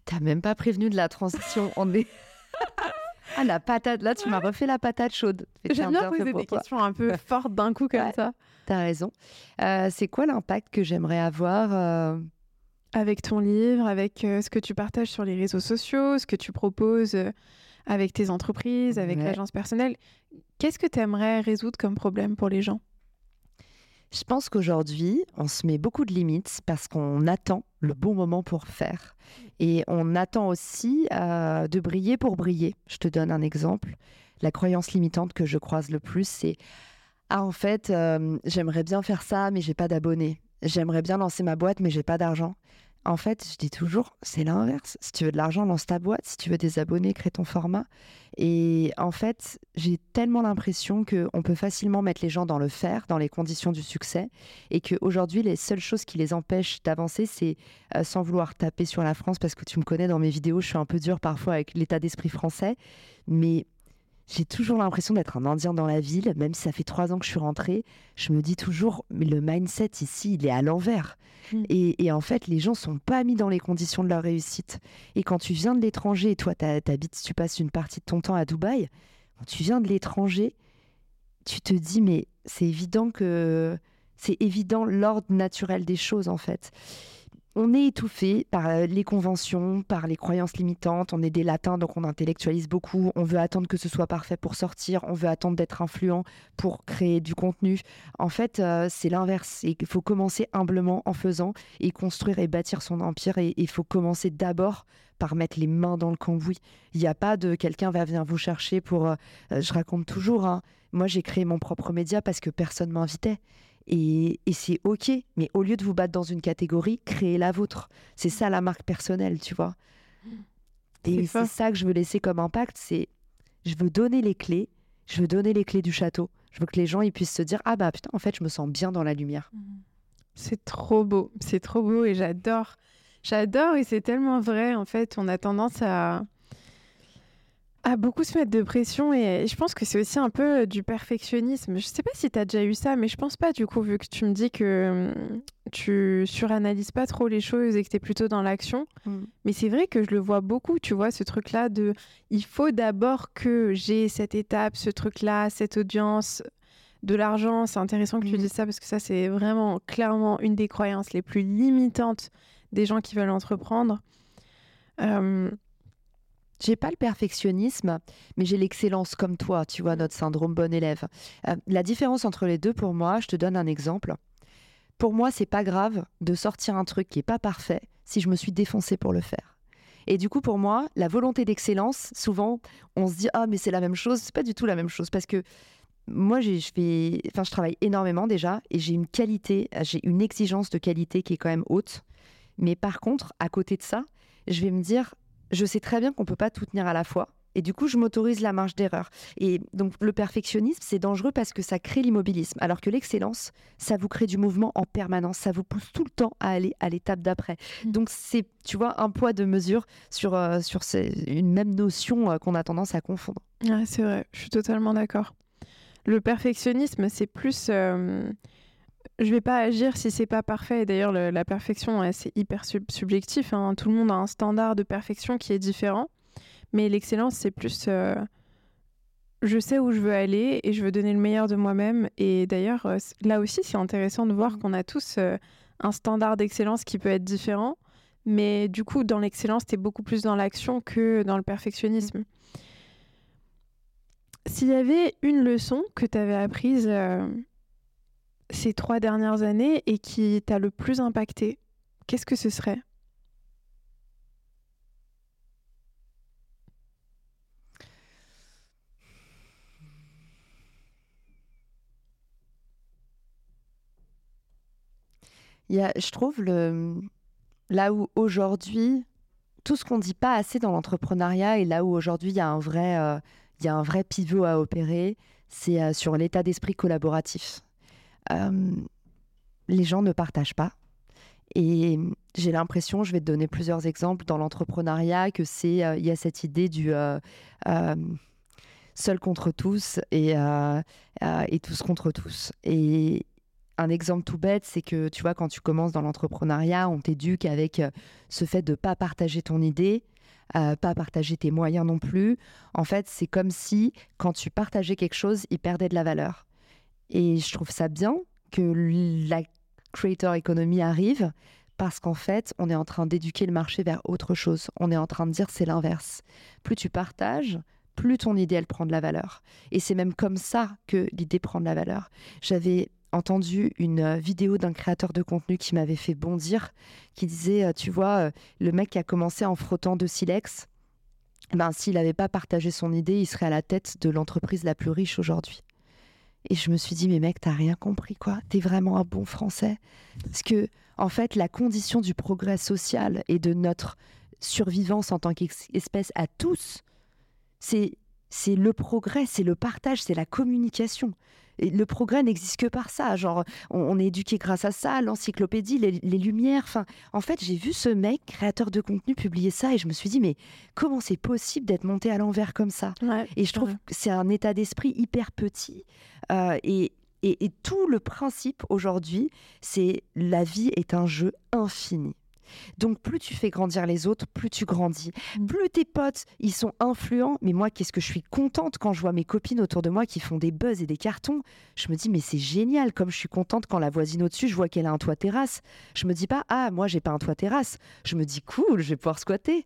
T'as même pas prévenu de la transition. On est. ah, la patate. Là, tu m'as refait la patate chaude. J'aime bien poser des questions un peu fortes d'un coup comme ça. T'as raison. Euh, c'est quoi l'impact que j'aimerais avoir euh, Avec ton livre, avec euh, ce que tu partages sur les réseaux sociaux, ce que tu proposes avec tes entreprises, avec l'agence personnelle. Qu'est-ce que tu aimerais résoudre comme problème pour les gens? Je pense qu'aujourd'hui, on se met beaucoup de limites parce qu'on attend le bon moment pour faire. Et on attend aussi euh, de briller pour briller. Je te donne un exemple. La croyance limitante que je croise le plus, c'est Ah, en fait, j'aimerais bien faire ça, mais j'ai pas d'abonnés. J'aimerais bien lancer ma boîte, mais j'ai pas d'argent. En fait, je dis toujours, c'est l'inverse. Si tu veux de l'argent, lance ta boîte. Si tu veux des abonnés, crée ton format. Et en fait, j'ai tellement l'impression qu'on peut facilement mettre les gens dans le faire, dans les conditions du succès, et qu'aujourd'hui, les seules choses qui les empêchent d'avancer, c'est euh, sans vouloir taper sur la France, parce que tu me connais dans mes vidéos, je suis un peu dure parfois avec l'état d'esprit français, mais j'ai toujours l'impression d'être un Indien dans la ville, même si ça fait trois ans que je suis rentrée. Je me dis toujours, mais le mindset ici, il est à l'envers. Mm. Et, en fait, les gens sont pas mis dans les conditions de leur réussite. Et quand tu viens de l'étranger, toi, habites, tu passes une partie de ton temps à Dubaï, quand tu viens de l'étranger, tu te dis, mais c'est évident que c'est évident l'ordre naturel des choses, en fait on est étouffé par euh, les conventions, par les croyances limitantes. On est des latins, donc on intellectualise beaucoup. On veut attendre que ce soit parfait pour sortir. On veut attendre d'être influent pour créer du contenu. En fait, euh, c'est l'inverse. Il faut commencer humblement en faisant et construire et bâtir son empire. Et il faut commencer d'abord par mettre les mains dans le cambouis. Il n'y a pas de quelqu'un va venir vous chercher pour. Euh, je raconte toujours. Hein. Moi, j'ai créé mon propre média parce que personne m'invitait. Et, c'est OK, mais au lieu de vous battre dans une catégorie, créez la vôtre. C'est ça la marque personnelle, tu vois. Et c'est ça que je veux laisser comme impact, c'est je veux donner les clés, je veux donner les clés du château. Je veux que les gens ils puissent se dire ah bah putain en fait je me sens bien dans la lumière. C'est trop beau, c'est trop beau et j'adore. J'adore et c'est tellement vrai en fait, on a tendance à à beaucoup se mettre de pression et je pense que c'est aussi un peu du perfectionnisme. Je sais pas si tu as déjà eu ça, mais je pense pas du coup, vu que tu me dis que hum, tu suranalyses pas trop les choses et que tu es plutôt dans l'action. Mmh. Mais c'est vrai que je le vois beaucoup, tu vois, ce truc-là de il faut d'abord que j'ai cette étape, ce truc-là, cette audience, de l'argent. C'est intéressant que tu mmh. dises ça parce que ça, c'est vraiment clairement une des croyances les plus limitantes des gens qui veulent entreprendre. Euh, j'ai pas le perfectionnisme, mais j'ai l'excellence comme toi, tu vois, notre syndrome bon élève. Euh, la différence entre les deux, pour moi, je te donne un exemple. Pour moi, c'est pas grave de sortir un truc qui est pas parfait si je me suis défoncé pour le faire. Et du coup, pour moi, la volonté d'excellence, souvent, on se dit ah mais c'est la même chose. C'est pas du tout la même chose parce que moi, je fais, enfin, je travaille énormément déjà et j'ai une qualité, j'ai une exigence de qualité qui est quand même haute. Mais par contre, à côté de ça, je vais me dire je sais très bien qu'on ne peut pas tout tenir à la fois. Et du coup, je m'autorise la marge d'erreur. Et donc, le perfectionnisme, c'est dangereux parce que ça crée l'immobilisme. Alors que l'excellence, ça vous crée du mouvement en permanence. Ça vous pousse tout le temps à aller à l'étape d'après. Mmh. Donc, c'est, tu vois, un poids de mesure sur, euh, sur une même notion euh, qu'on a tendance à confondre. c'est vrai, je suis totalement d'accord. Le perfectionnisme, c'est plus. Euh, je vais pas agir si c'est pas parfait. D'ailleurs, la perfection, c'est hyper subjectif. Hein. Tout le monde a un standard de perfection qui est différent. Mais l'excellence, c'est plus. Euh, je sais où je veux aller et je veux donner le meilleur de moi-même. Et d'ailleurs, euh, là aussi, c'est intéressant de voir mmh. qu'on a tous euh, un standard d'excellence qui peut être différent. Mais du coup, dans l'excellence, tu es beaucoup plus dans l'action que dans le perfectionnisme. S'il y avait une leçon que tu avais apprise ces trois dernières années et qui t'a le plus impacté, qu'est-ce que ce serait? Il y a, je trouve le, là où aujourd'hui, tout ce qu'on dit pas assez dans l'entrepreneuriat et là où aujourd'hui il y a un vrai, euh, il y a un vrai pivot à opérer, c'est euh, sur l'état d'esprit collaboratif. Euh, les gens ne partagent pas. Et j'ai l'impression, je vais te donner plusieurs exemples dans l'entrepreneuriat, que c'est, euh, il y a cette idée du euh, seul contre tous et, tous contre tous. Et un exemple tout bête, c'est que tu vois, quand tu commences dans l'entrepreneuriat, on t'éduque avec ce fait de pas partager ton idée, pas partager tes moyens non plus. En fait, c'est comme si quand tu partageais quelque chose, il perdait de la valeur. Et je trouve ça bien que la creator economy arrive parce qu'en fait, on est en train d'éduquer le marché vers autre chose. On est en train de dire c'est l'inverse. Plus tu partages, plus ton idée elle prend de la valeur. Et c'est même comme ça que l'idée prend de la valeur. J'avais entendu une vidéo d'un créateur de contenu qui m'avait fait bondir, qui disait, euh, tu vois, euh, le mec qui a commencé en frottant de silex, ben, s'il n'avait pas partagé son idée, il serait à la tête de l'entreprise la plus riche aujourd'hui. Et je me suis dit, mais mec, t'as rien compris, quoi. T'es vraiment un bon français. Parce que, en fait, la condition du progrès social et de notre survivance en tant qu'espèce à tous, c'est c'est le progrès, c'est le partage, c'est la communication. Et le progrès n'existe que par ça. Genre, on, est éduqué grâce à ça, l'encyclopédie, les, lumières. Enfin, en fait, j'ai vu ce mec, créateur de contenu, publier ça et je me suis dit, mais comment c'est possible d'être monté à l'envers comme ça? Et je trouve que c'est un état d'esprit hyper petit. Euh, et, et, tout le principe aujourd'hui, c'est la vie est un jeu infini. Donc plus tu fais grandir les autres, plus tu grandis. Mmh. Plus tes potes, ils sont influents. Mais moi, qu'est-ce que je suis contente quand je vois mes copines autour de moi qui font des buzz et des cartons. Je me dis, mais c'est génial. Comme je suis contente quand la voisine au-dessus, je vois qu'elle a un toit terrasse. Je me dis pas, ah, moi, j'ai pas un toit terrasse. Je me dis, cool, je vais pouvoir squatter.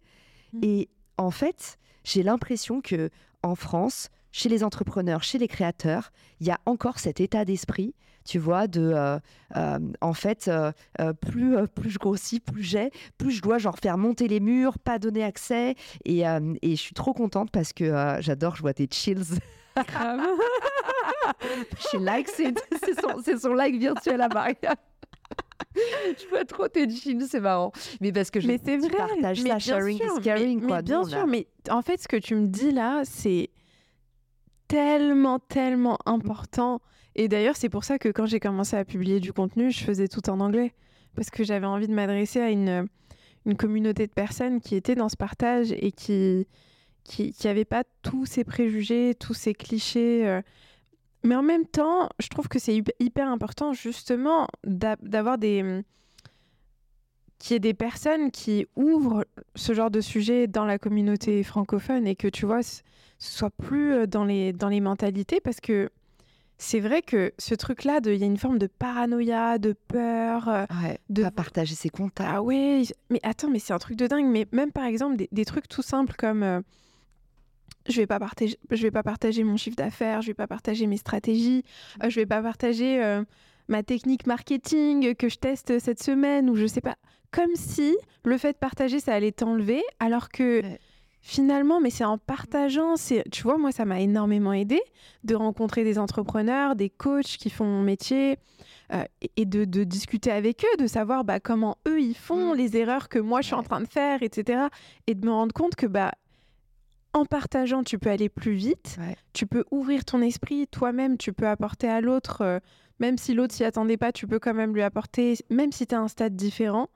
Mmh. Et en fait, j'ai l'impression que en France, chez les entrepreneurs, chez les créateurs, il y a encore cet état d'esprit, tu vois, de euh, euh, en fait, euh, plus, plus je grossis, plus j'ai, plus je dois genre faire monter les murs, pas donner accès. Et, et je suis trop contente parce que j'adore, je vois tes chills. je like, c'est son, son, like virtuel à Maria. je vois trop tes chills, c'est marrant. Mais parce que je mais c'est vrai, partage ça, sharing is caring. Mais, bien sûr, mais en fait, ce que tu me dis là, c'est tellement, tellement important. Et d'ailleurs, c'est pour ça que quand j'ai commencé à publier du contenu, je faisais tout en anglais. Parce que j'avais envie de m'adresser à une, communauté de personnes qui étaient dans ce partage et qui qui n'avaient pas tous ces préjugés, tous ces clichés. Euh. Mais en même temps, je trouve que c'est hyper important justement d'avoir des qu'il y ait des personnes qui ouvrent ce genre de sujet dans la communauté francophone et que tu vois soit plus euh, dans les, dans les mentalités parce que c'est vrai que ce truc-là, il y a une forme de paranoïa, de peur. Euh, de pas partager ses contacts. Ah ouais, mais attends, mais c'est un truc de dingue. Mais même par exemple, des, trucs tout simples comme euh, je vais pas partager, je vais pas partager mon chiffre d'affaires, je vais pas partager mes stratégies, je je vais pas partager ma technique marketing que je teste cette semaine ou je sais pas. Comme si le fait de partager, ça allait t'enlever, alors que finalement, mais c'est en partageant, c'est, tu vois, moi, ça m'a énormément aidé de rencontrer des entrepreneurs, des coachs qui font mon métier euh, et de, discuter avec eux, de savoir bah, comment eux ils font, mm. les erreurs que moi je suis en train de faire, etc. Et de me rendre compte que bah, en partageant, tu peux aller plus vite, tu peux ouvrir ton esprit, toi-même, tu peux apporter à l'autre, euh, même si l'autre s'y attendait pas, tu peux quand même lui apporter, même si tu es à un stade différent.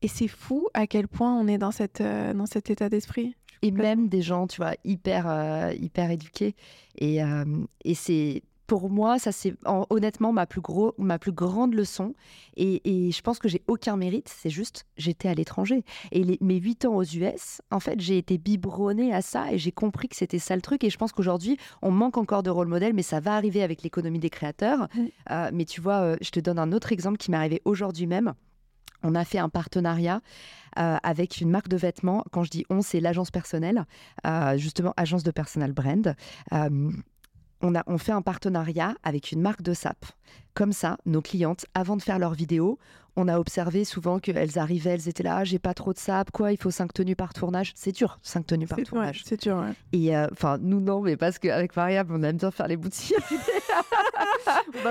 Et c'est fou à quel point on est dans, cette, euh, dans cet état d'esprit et même des gens, tu vois, hyper, euh, hyper éduqués. Et, euh, et c'est pour moi, ça c'est honnêtement ma plus, gros, ma plus grande leçon. Et, et je pense que j'ai aucun mérite, c'est juste j'étais à l'étranger. Et mes huit ans aux US, en fait, j'ai été biberonnée à ça et j'ai compris que c'était ça le truc. Et je pense qu'aujourd'hui, on manque encore de rôle modèle, mais ça va arriver avec l'économie des créateurs. Euh, mais tu vois, je te donne un autre exemple qui m'est arrivé aujourd'hui même. On a fait un partenariat avec une marque de vêtements. Quand je dis on, c'est l'agence personnelle, euh, justement agence de personal brand. Euh, on, a, on fait un partenariat avec une marque de sap. Comme ça, nos clientes, avant de faire leurs vidéos, on a observé souvent qu'elles arrivaient, elles étaient là, ah, j'ai pas trop de sap, quoi, il faut cinq tenues par tournage. C'est dur, cinq tenues par tournage. c'est dur, ouais. Et enfin, nous, non, mais parce qu'avec Maria, on aime bien faire les boutiques.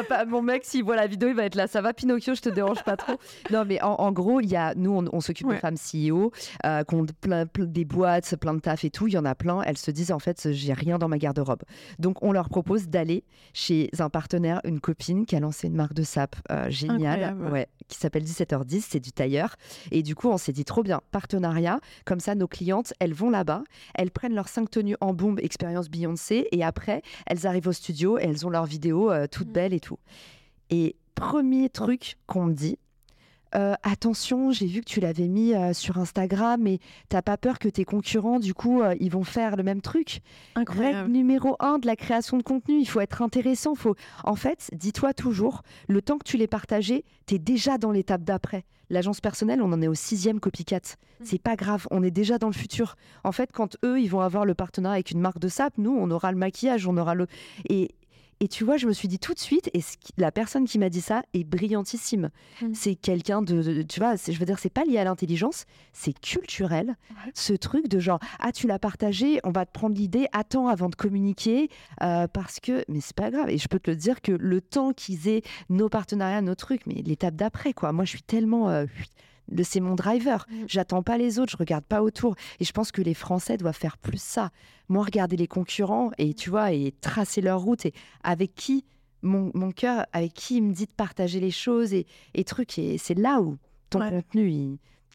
pas, mon mec, s'il voit la vidéo, il va être là. Ça va, Pinocchio, je te dérange pas trop. Non, mais en, gros, il y a, nous, on, s'occupe de femmes CEO euh, qui ont plein, des boîtes, plein de taf et tout. Il y en a plein. Elles se disent, en fait, j'ai rien dans ma garde-robe. Donc, on leur propose d'aller chez un partenaire, une copine qui a lancé une marque de sap euh, géniale, ouais, qui s'appelle 17h10. C'est du tailleur. Et du coup, on s'est dit, trop bien, partenariat. Comme ça, nos clientes, elles vont là-bas, elles prennent leurs cinq tenues en bombe, expérience Beyoncé, et après, elles arrivent au studio et elles ont leurs vidéos euh, toutes mm. belles et tout. Et premier truc qu'on me dit, euh, attention, j'ai vu que tu l'avais mis euh, sur Instagram, mais t'as pas peur que tes concurrents, du coup, euh, ils vont faire le même truc Règle numéro un de la création de contenu, il faut être intéressant. Faut... En fait, dis-toi toujours, le temps que tu l'es partagé, tu es déjà dans l'étape d'après. L'agence personnelle, on en est au sixième copycat. Mmh. C'est pas grave, on est déjà dans le futur. En fait, quand eux, ils vont avoir le partenariat avec une marque de sap, nous, on aura le maquillage, on aura le... Et, Et tu vois, je me suis dit tout de suite, et la personne qui m'a dit ça est brillantissime. Mmh. C'est quelqu'un de, tu vois, je veux dire, c'est pas lié à l'intelligence, c'est culturel. Ce truc de genre, ah, tu l'as partagé, on va te prendre l'idée, attends avant de communiquer, euh, parce que, mais c'est pas grave. Et je peux te le dire que le temps qu'ils aient nos partenariats, nos trucs, mais l'étape d'après, quoi. Moi, je suis tellement. Euh, c'est mon driver. Mm. J'attends pas les autres, je regarde pas autour. Et je pense que les Français doivent faire plus ça. Moi, regarder les concurrents et tu vois, et tracer leur route et avec qui mon, mon cœur, avec qui il me dit de partager les choses et, et trucs. Et c'est là où ton contenu,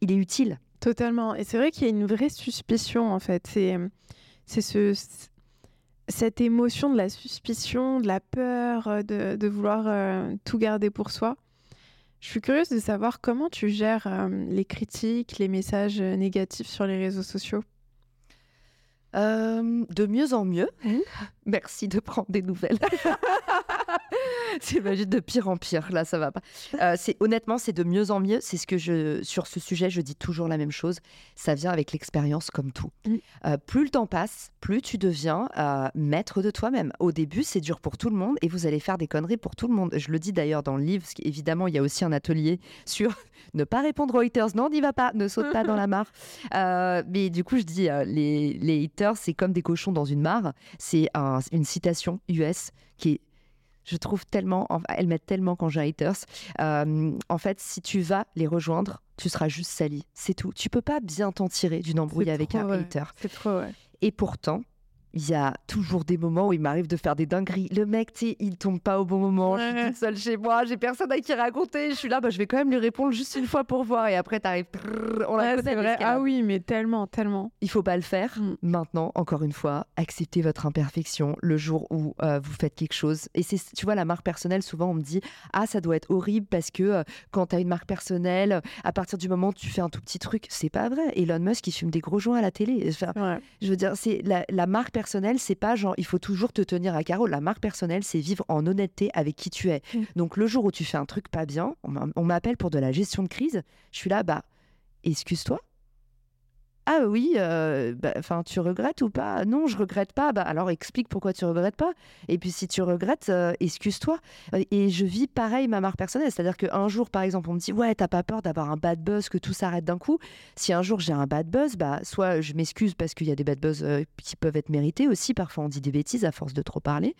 il, est utile. Totalement. Et c'est vrai qu'il y a une vraie suspicion, en fait. C'est, c'est ce, cette émotion de la suspicion, de la peur, de, de vouloir euh, tout garder pour soi. Je suis curieuse de savoir comment tu gères euh, les critiques, les messages euh, négatifs sur les réseaux sociaux. Euh, de mieux en mieux. Mmh. Merci de prendre des nouvelles. c'est juste de pire en pire. Là, ça va pas. Euh, c'est honnêtement, c'est de mieux en mieux. C'est ce que je sur ce sujet, je dis toujours la même chose. Ça vient avec l'expérience, comme tout. Mm. Euh, plus le temps passe, plus tu deviens maître de toi-même. Au début, c'est dur pour tout le monde et vous allez faire des conneries pour tout le monde. Je le dis d'ailleurs dans le livre. Parce qu'évidemment, il y a aussi un atelier sur ne pas répondre aux haters. Non, n'y va pas. Ne saute pas dans la mare. mais du coup, je dis les, les haters, c'est comme des cochons dans une mare. C'est une citation US qui est je trouve tellement, elles mettent tellement quand j'ai haters. Euh, en fait, si tu vas les rejoindre, tu seras juste sali. C'est tout. Tu peux pas bien t'en tirer d'une embrouille avec un hater. C'est trop, ouais. Et pourtant, il y a toujours des moments où il m'arrive de faire des dingueries. Le mec, tu sais, il tombe pas au bon moment. Je suis toute seule chez moi, j'ai personne à qui raconter. Je suis là, bah, je vais quand même lui répondre juste une fois pour voir. Et après, t'arrives. On la. Vrai. Ah oui, mais tellement, tellement. Il faut pas le faire. Mm. Maintenant, encore une fois, acceptez votre imperfection le jour où euh, vous faites quelque chose. Et c'est, tu vois, la marque personnelle, souvent on me dit, ah, ça doit être horrible parce que euh, quand tu as une marque personnelle, à partir du moment où tu fais un tout petit truc, c'est pas vrai. Elon Musk, il fume des gros joints à la télé. Je veux dire, c'est la, la marque personnelle, c'est pas genre il faut toujours te tenir à carreau. La marque personnelle, c'est vivre en honnêteté avec qui tu es. Mm. Donc le jour où tu fais un truc pas bien, on m'appelle pour de la gestion de crise, je suis là, bah excuse-toi, ah oui, euh, bah, tu regrettes ou pas? Non, je regrette pas. Bah alors explique pourquoi tu regrettes pas. Et puis si tu regrettes, euh, excuse-toi. Euh, et je vis pareil ma marque personnelle, c'est-à-dire qu'un jour par exemple on me dit ouais t'as pas peur d'avoir un bad buzz, que tout s'arrête d'un coup. Si un jour j'ai un bad buzz, bah soit je m'excuse parce qu'il y a des bad buzz qui peuvent être mérités aussi. Parfois on dit des bêtises à force de trop parler.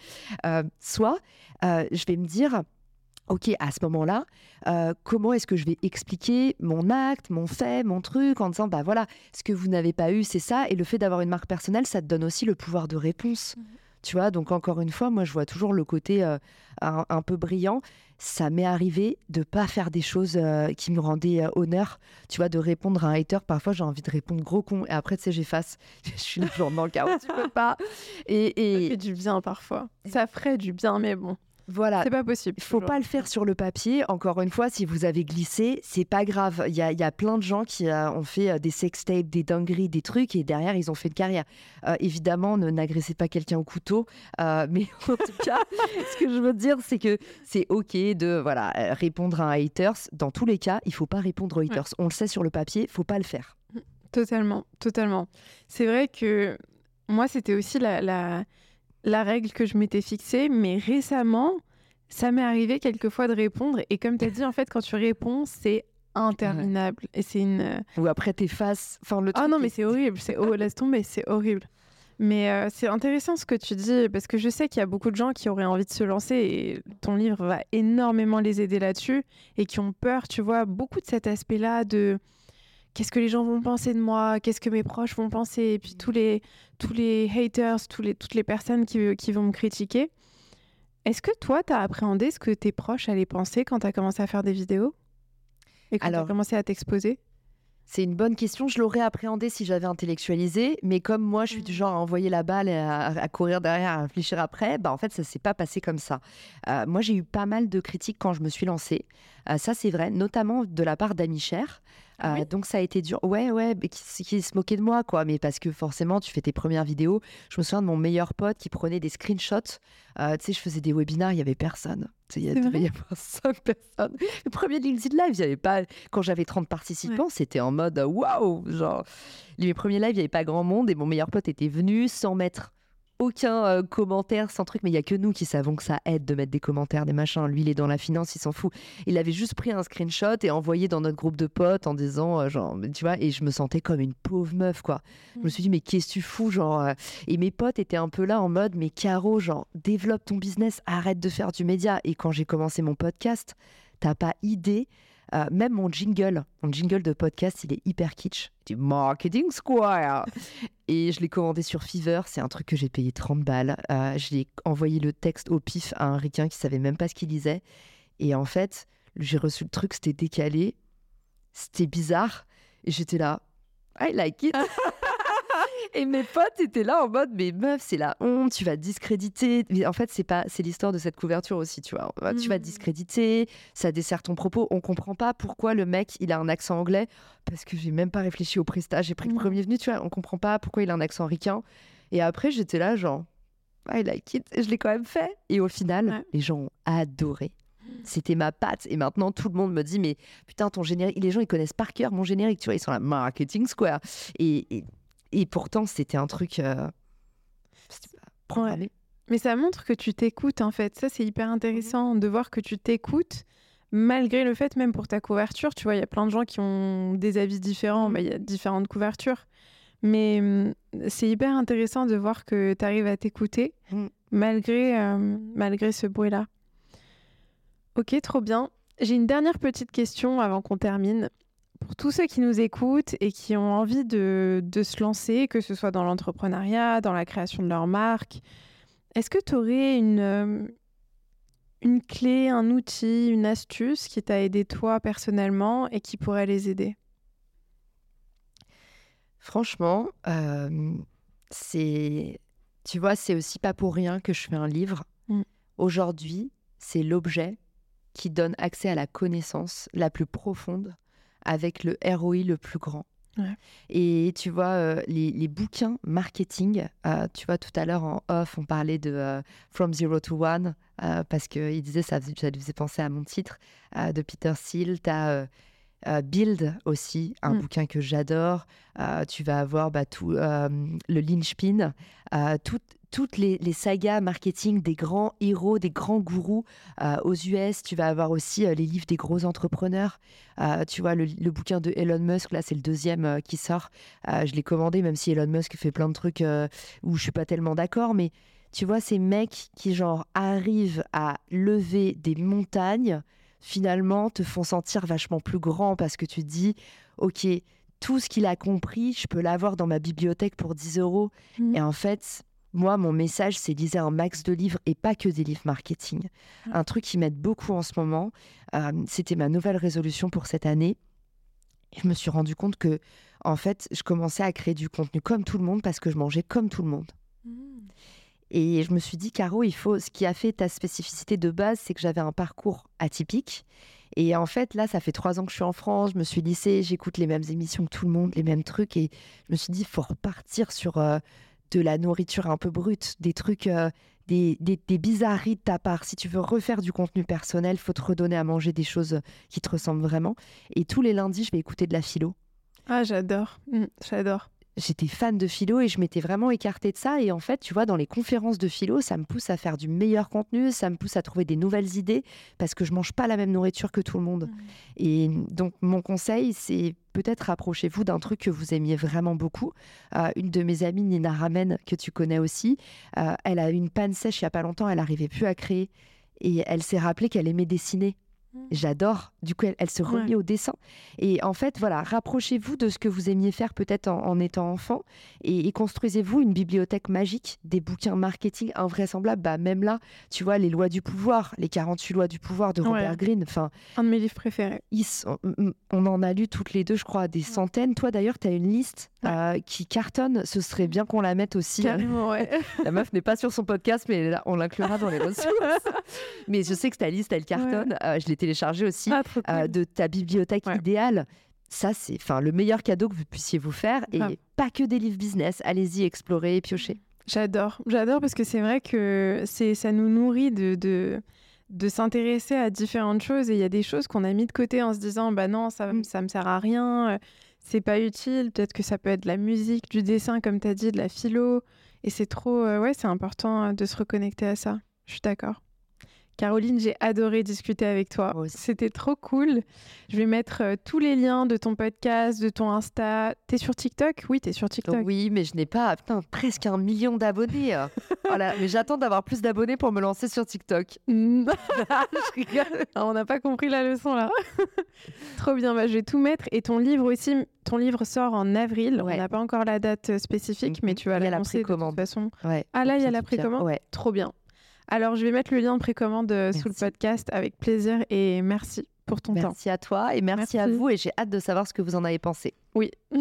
soit je vais me dire OK, à ce moment-là, euh, comment est-ce que je vais expliquer mon acte, mon fait, mon truc, en disant, bah voilà, ce que vous n'avez pas eu, c'est ça. Et le fait d'avoir une marque personnelle, ça te donne aussi le pouvoir de réponse. Mmh tu vois, donc encore une fois, moi, je vois toujours le côté euh, un, peu brillant. Ça m'est arrivé de pas faire des choses euh, qui me rendaient honneur. Tu vois, de répondre à un hater. Parfois, j'ai envie de répondre gros con. Et après, tu sais, j'efface. je suis toujours dans le chaos, tu peux pas. Et, et... Ça fait du bien parfois. Ça ferait du bien, mais bon. Voilà. C'est pas possible. Il faut pas le faire sur le papier. Encore une fois, si vous avez glissé, c'est pas grave. Il y a, plein de gens qui euh, ont fait euh, des sextapes, des dingueries, des trucs, et derrière, ils ont fait une carrière. Euh, évidemment, ne n'agressez pas quelqu'un au couteau. mais en tout cas, ce que je veux dire, c'est que c'est OK de voilà, répondre à un haters. Dans tous les cas, il faut pas répondre aux haters. On le sait sur le papier, faut pas le faire. Totalement, totalement. C'est vrai que moi, c'était aussi la la règle que je m'étais fixée, mais récemment, ça m'est arrivé quelquefois de répondre. Et comme tu as dit, en fait, quand tu réponds, c'est interminable. Et c'est une. Euh, Ou après, t'effaces. Enfin, le Ah non, mais c'est horrible. C'est oh, laisse tomber, c'est horrible. Mais euh, c'est intéressant ce que tu dis, parce que je sais qu'il y a beaucoup de gens qui auraient envie de se lancer et ton livre va énormément les aider là-dessus et qui ont peur, tu vois, beaucoup de cet aspect-là de qu'est-ce que les gens vont penser de moi, qu'est-ce que mes proches vont penser, et puis tous les, tous les haters, tous les, toutes les personnes qui, qui vont me critiquer. Est-ce que toi, tu as appréhendé ce que tes proches allaient penser quand tu as commencé à faire des vidéos? Et quand tu as commencé à t'exposer? C'est une bonne question. Je l'aurais appréhendé si j'avais intellectualisé, mais comme moi, je suis du mmh. genre à envoyer la balle et à, courir derrière, à réfléchir après, bah en fait, ça s'est pas passé comme ça. Euh, moi, j'ai eu pas mal de critiques quand je me suis lancée. Euh, ça, c'est vrai, notamment de la part d'amis chers. Ah donc ça a été dur. Ouais, ouais, qui, qui, se moquait de moi, quoi. Mais parce que forcément, tu fais tes premières vidéos. Je me souviens de mon meilleur pote qui prenait des screenshots. Euh, tu sais, je faisais des webinars, il n'y avait personne. Il y avait cinq personnes. Le premier LinkedIn Live, il y avait pas. Quand j'avais 30 participants, c'était en mode waouh! Genre, les premiers lives, il n'y avait pas grand monde et mon meilleur pote était venu sans mettre aucun euh, commentaire, sans truc, mais il y a que nous qui savons que ça aide de mettre des commentaires, des machins. Lui, il est dans la finance, il s'en fout. Il avait juste pris un screenshot et envoyé dans notre groupe de potes en disant, euh, genre, tu vois, et je me sentais comme une pauvre meuf, quoi. Je me mm. suis dit, mais qu'est-ce que tu fous, genre. Euh, et mes potes étaient un peu là en mode, mais Caro, genre, développe ton business, arrête de faire du média. Et quand j'ai commencé mon podcast, t'as pas idée euh, même mon jingle, mon jingle de podcast, il est hyper kitsch. Du Marketing Square. Et je l'ai commandé sur Fiverr. C'est un truc que j'ai payé 30 balles. Euh, je l'ai envoyé le texte au pif à un ricain qui savait même pas ce qu'il lisait. Et en fait, j'ai reçu le truc, c'était décalé. C'était bizarre. Et j'étais là, I like it. Et mes potes étaient là en mode, mais meuf, c'est la honte, tu vas discréditer. Mais en fait, c'est pas, c'est l'histoire de cette couverture aussi, tu vois. Tu vas mmh. discréditer, ça dessert ton propos. On comprend pas pourquoi le mec, il a un accent anglais, parce que j'ai même pas réfléchi au prestage. J'ai pris le mmh. premier venu, tu vois. On comprend pas pourquoi il a un accent ricain. Et après, j'étais là, genre, I like it. Je l'ai quand même fait. Et au final, les gens ont adoré. C'était ma patte. Et maintenant, tout le monde me dit, mais putain, ton générique, les gens, ils connaissent par cœur mon générique, tu vois, ils sont là, Marketing Square. et et pourtant, c'était un truc euh, Mais ça montre que tu t'écoutes, en fait. Ça, c'est hyper intéressant de voir que tu t'écoutes, malgré le fait, même pour ta couverture, tu vois, il y a plein de gens qui ont des avis différents, bah, il y a différentes couvertures. Mais mmh, c'est hyper intéressant de voir que tu arrives à t'écouter, mmh. malgré, euh, malgré ce bruit-là. Ok, trop bien. J'ai une dernière petite question avant qu'on termine pour tous ceux qui nous écoutent et qui ont envie de, se lancer, que ce soit dans l'entrepreneuriat, dans la création de leur marque, est-ce que tu aurais une, euh, une clé, un outil, une astuce qui t'a aidé toi personnellement et qui pourrait les aider? Franchement, euh, c'est, tu vois, c'est aussi pas pour rien que je fais un livre. Mm. Aujourd'hui, c'est l'objet qui donne accès à la connaissance la plus profonde avec le ROI le plus grand. Et tu vois, euh, les, bouquins marketing, euh, tu vois, tout à l'heure en off, on parlait de euh, From Zero to One, parce qu'il disait ça, ça lui faisait penser à mon titre, de Peter Thiel. Tu as Build aussi, un mm. bouquin que j'adore. tu vas avoir bah, tout, le linchpin, tout, toutes les, sagas marketing des grands héros, des grands gourous euh, aux US. Tu vas avoir aussi euh, les livres des gros entrepreneurs. Euh, tu vois, le, bouquin de Elon Musk, là, c'est le deuxième qui sort. je l'ai commandé, même si Elon Musk fait plein de trucs où je suis pas tellement d'accord. Mais tu vois, ces mecs qui, genre, arrivent à lever des montagnes, finalement, te font sentir vachement plus grand parce que tu te dis, OK, tout ce qu'il a compris, je peux l'avoir dans ma bibliothèque pour 10 euros. Mmh. Et en fait, moi, mon message, c'est lisez un max de livres et pas que des livres marketing. Un truc qui m'aide beaucoup en ce moment, euh, c'était ma nouvelle résolution pour cette année. je me suis rendu compte que, en fait, je commençais à créer du contenu comme tout le monde parce que je mangeais comme tout le monde. Mmh. Et je me suis dit, Caro, il faut. Ce qui a fait ta spécificité de base, c'est que j'avais un parcours atypique. Et en fait, là, ça fait trois ans que je suis en France, je me suis lissée, j'écoute les mêmes émissions que tout le monde, les mêmes trucs. Et je me suis dit, il faut repartir sur. Euh, de la nourriture un peu brute, des trucs, euh, des, des, bizarreries de ta part. Si tu veux refaire du contenu personnel, faut te redonner à manger des choses qui te ressemblent vraiment. Et tous les lundis, je vais écouter de la philo. Ah, j'adore, mmh, j'adore j'étais fan de philo et je m'étais vraiment écartée de ça. Et en fait, tu vois, dans les conférences de philo, ça me pousse à faire du meilleur contenu, ça me pousse à trouver des nouvelles idées parce que je mange pas la même nourriture que tout le monde. Mmh. Et donc, mon conseil, c'est peut-être rapprochez-vous d'un truc que vous aimiez vraiment beaucoup. Euh, une de mes amies, Nina Ramen, que tu connais aussi, euh, elle a eu une panne sèche il y a pas longtemps, elle n'arrivait plus à créer. Et elle s'est rappelée qu'elle aimait dessiner. Mmh. J'adore. Du coup, elle, se remet au dessin. Et en fait, voilà, rapprochez-vous de ce que vous aimiez faire peut-être en, étant enfant et, construisez-vous une bibliothèque magique, des bouquins marketing invraisemblables. Bah, même là, tu vois, les lois du pouvoir, les 48 lois du pouvoir de Robert Greene. Enfin, Un de mes livres préférés. on en a lu toutes les deux, je crois, des centaines. Toi, d'ailleurs, tu as une liste euh, qui cartonne. Ce serait bien qu'on la mette aussi. Hein. Carrément, ouais. la meuf n'est pas sur son podcast, mais on l'inclura dans les ressources. mais je sais que ta liste, elle cartonne. Euh, je l'ai téléchargée aussi. Ah, euh, de ta bibliothèque idéale. Ça, c'est enfin le meilleur cadeau que vous puissiez vous faire. Et pas que des livres business. Allez-y, explorez et piochez. J'adore. J'adore parce que c'est vrai que c'est ça nous nourrit de, de, de s'intéresser à différentes choses. Et il y a des choses qu'on a mis de côté en se disant bah non, ça, mm. ça me sert à rien, c'est pas utile. Peut-être que ça peut être de la musique, du dessin, comme tu as dit, de la philo. Et c'est trop, euh, ouais, c'est important euh, de se reconnecter à ça. Je suis d'accord. Caroline, j'ai adoré discuter avec toi. C'était trop cool. Je vais mettre euh, tous les liens de ton podcast, de ton Insta. T'es sur TikTok? Oui, t'es sur TikTok. Oui, mais je n'ai pas putain, presque un million d'abonnés. Hein. voilà, mais j'attends d'avoir plus d'abonnés pour me lancer sur TikTok. Ah, on n'a pas compris la leçon là. trop bien, bah, je vais tout mettre. Et ton livre aussi, ton livre sort en avril. On n'a pas encore la date euh, spécifique, mais tu vas l'annoncer de toute façon. ah là, il y a la précommande? Ouais. Trop bien. Alors, je vais mettre le lien de précommande euh, sous le podcast avec plaisir et merci pour ton temps. Merci à toi et merci, merci à vous et j'ai hâte de savoir ce que vous en avez pensé. Oui.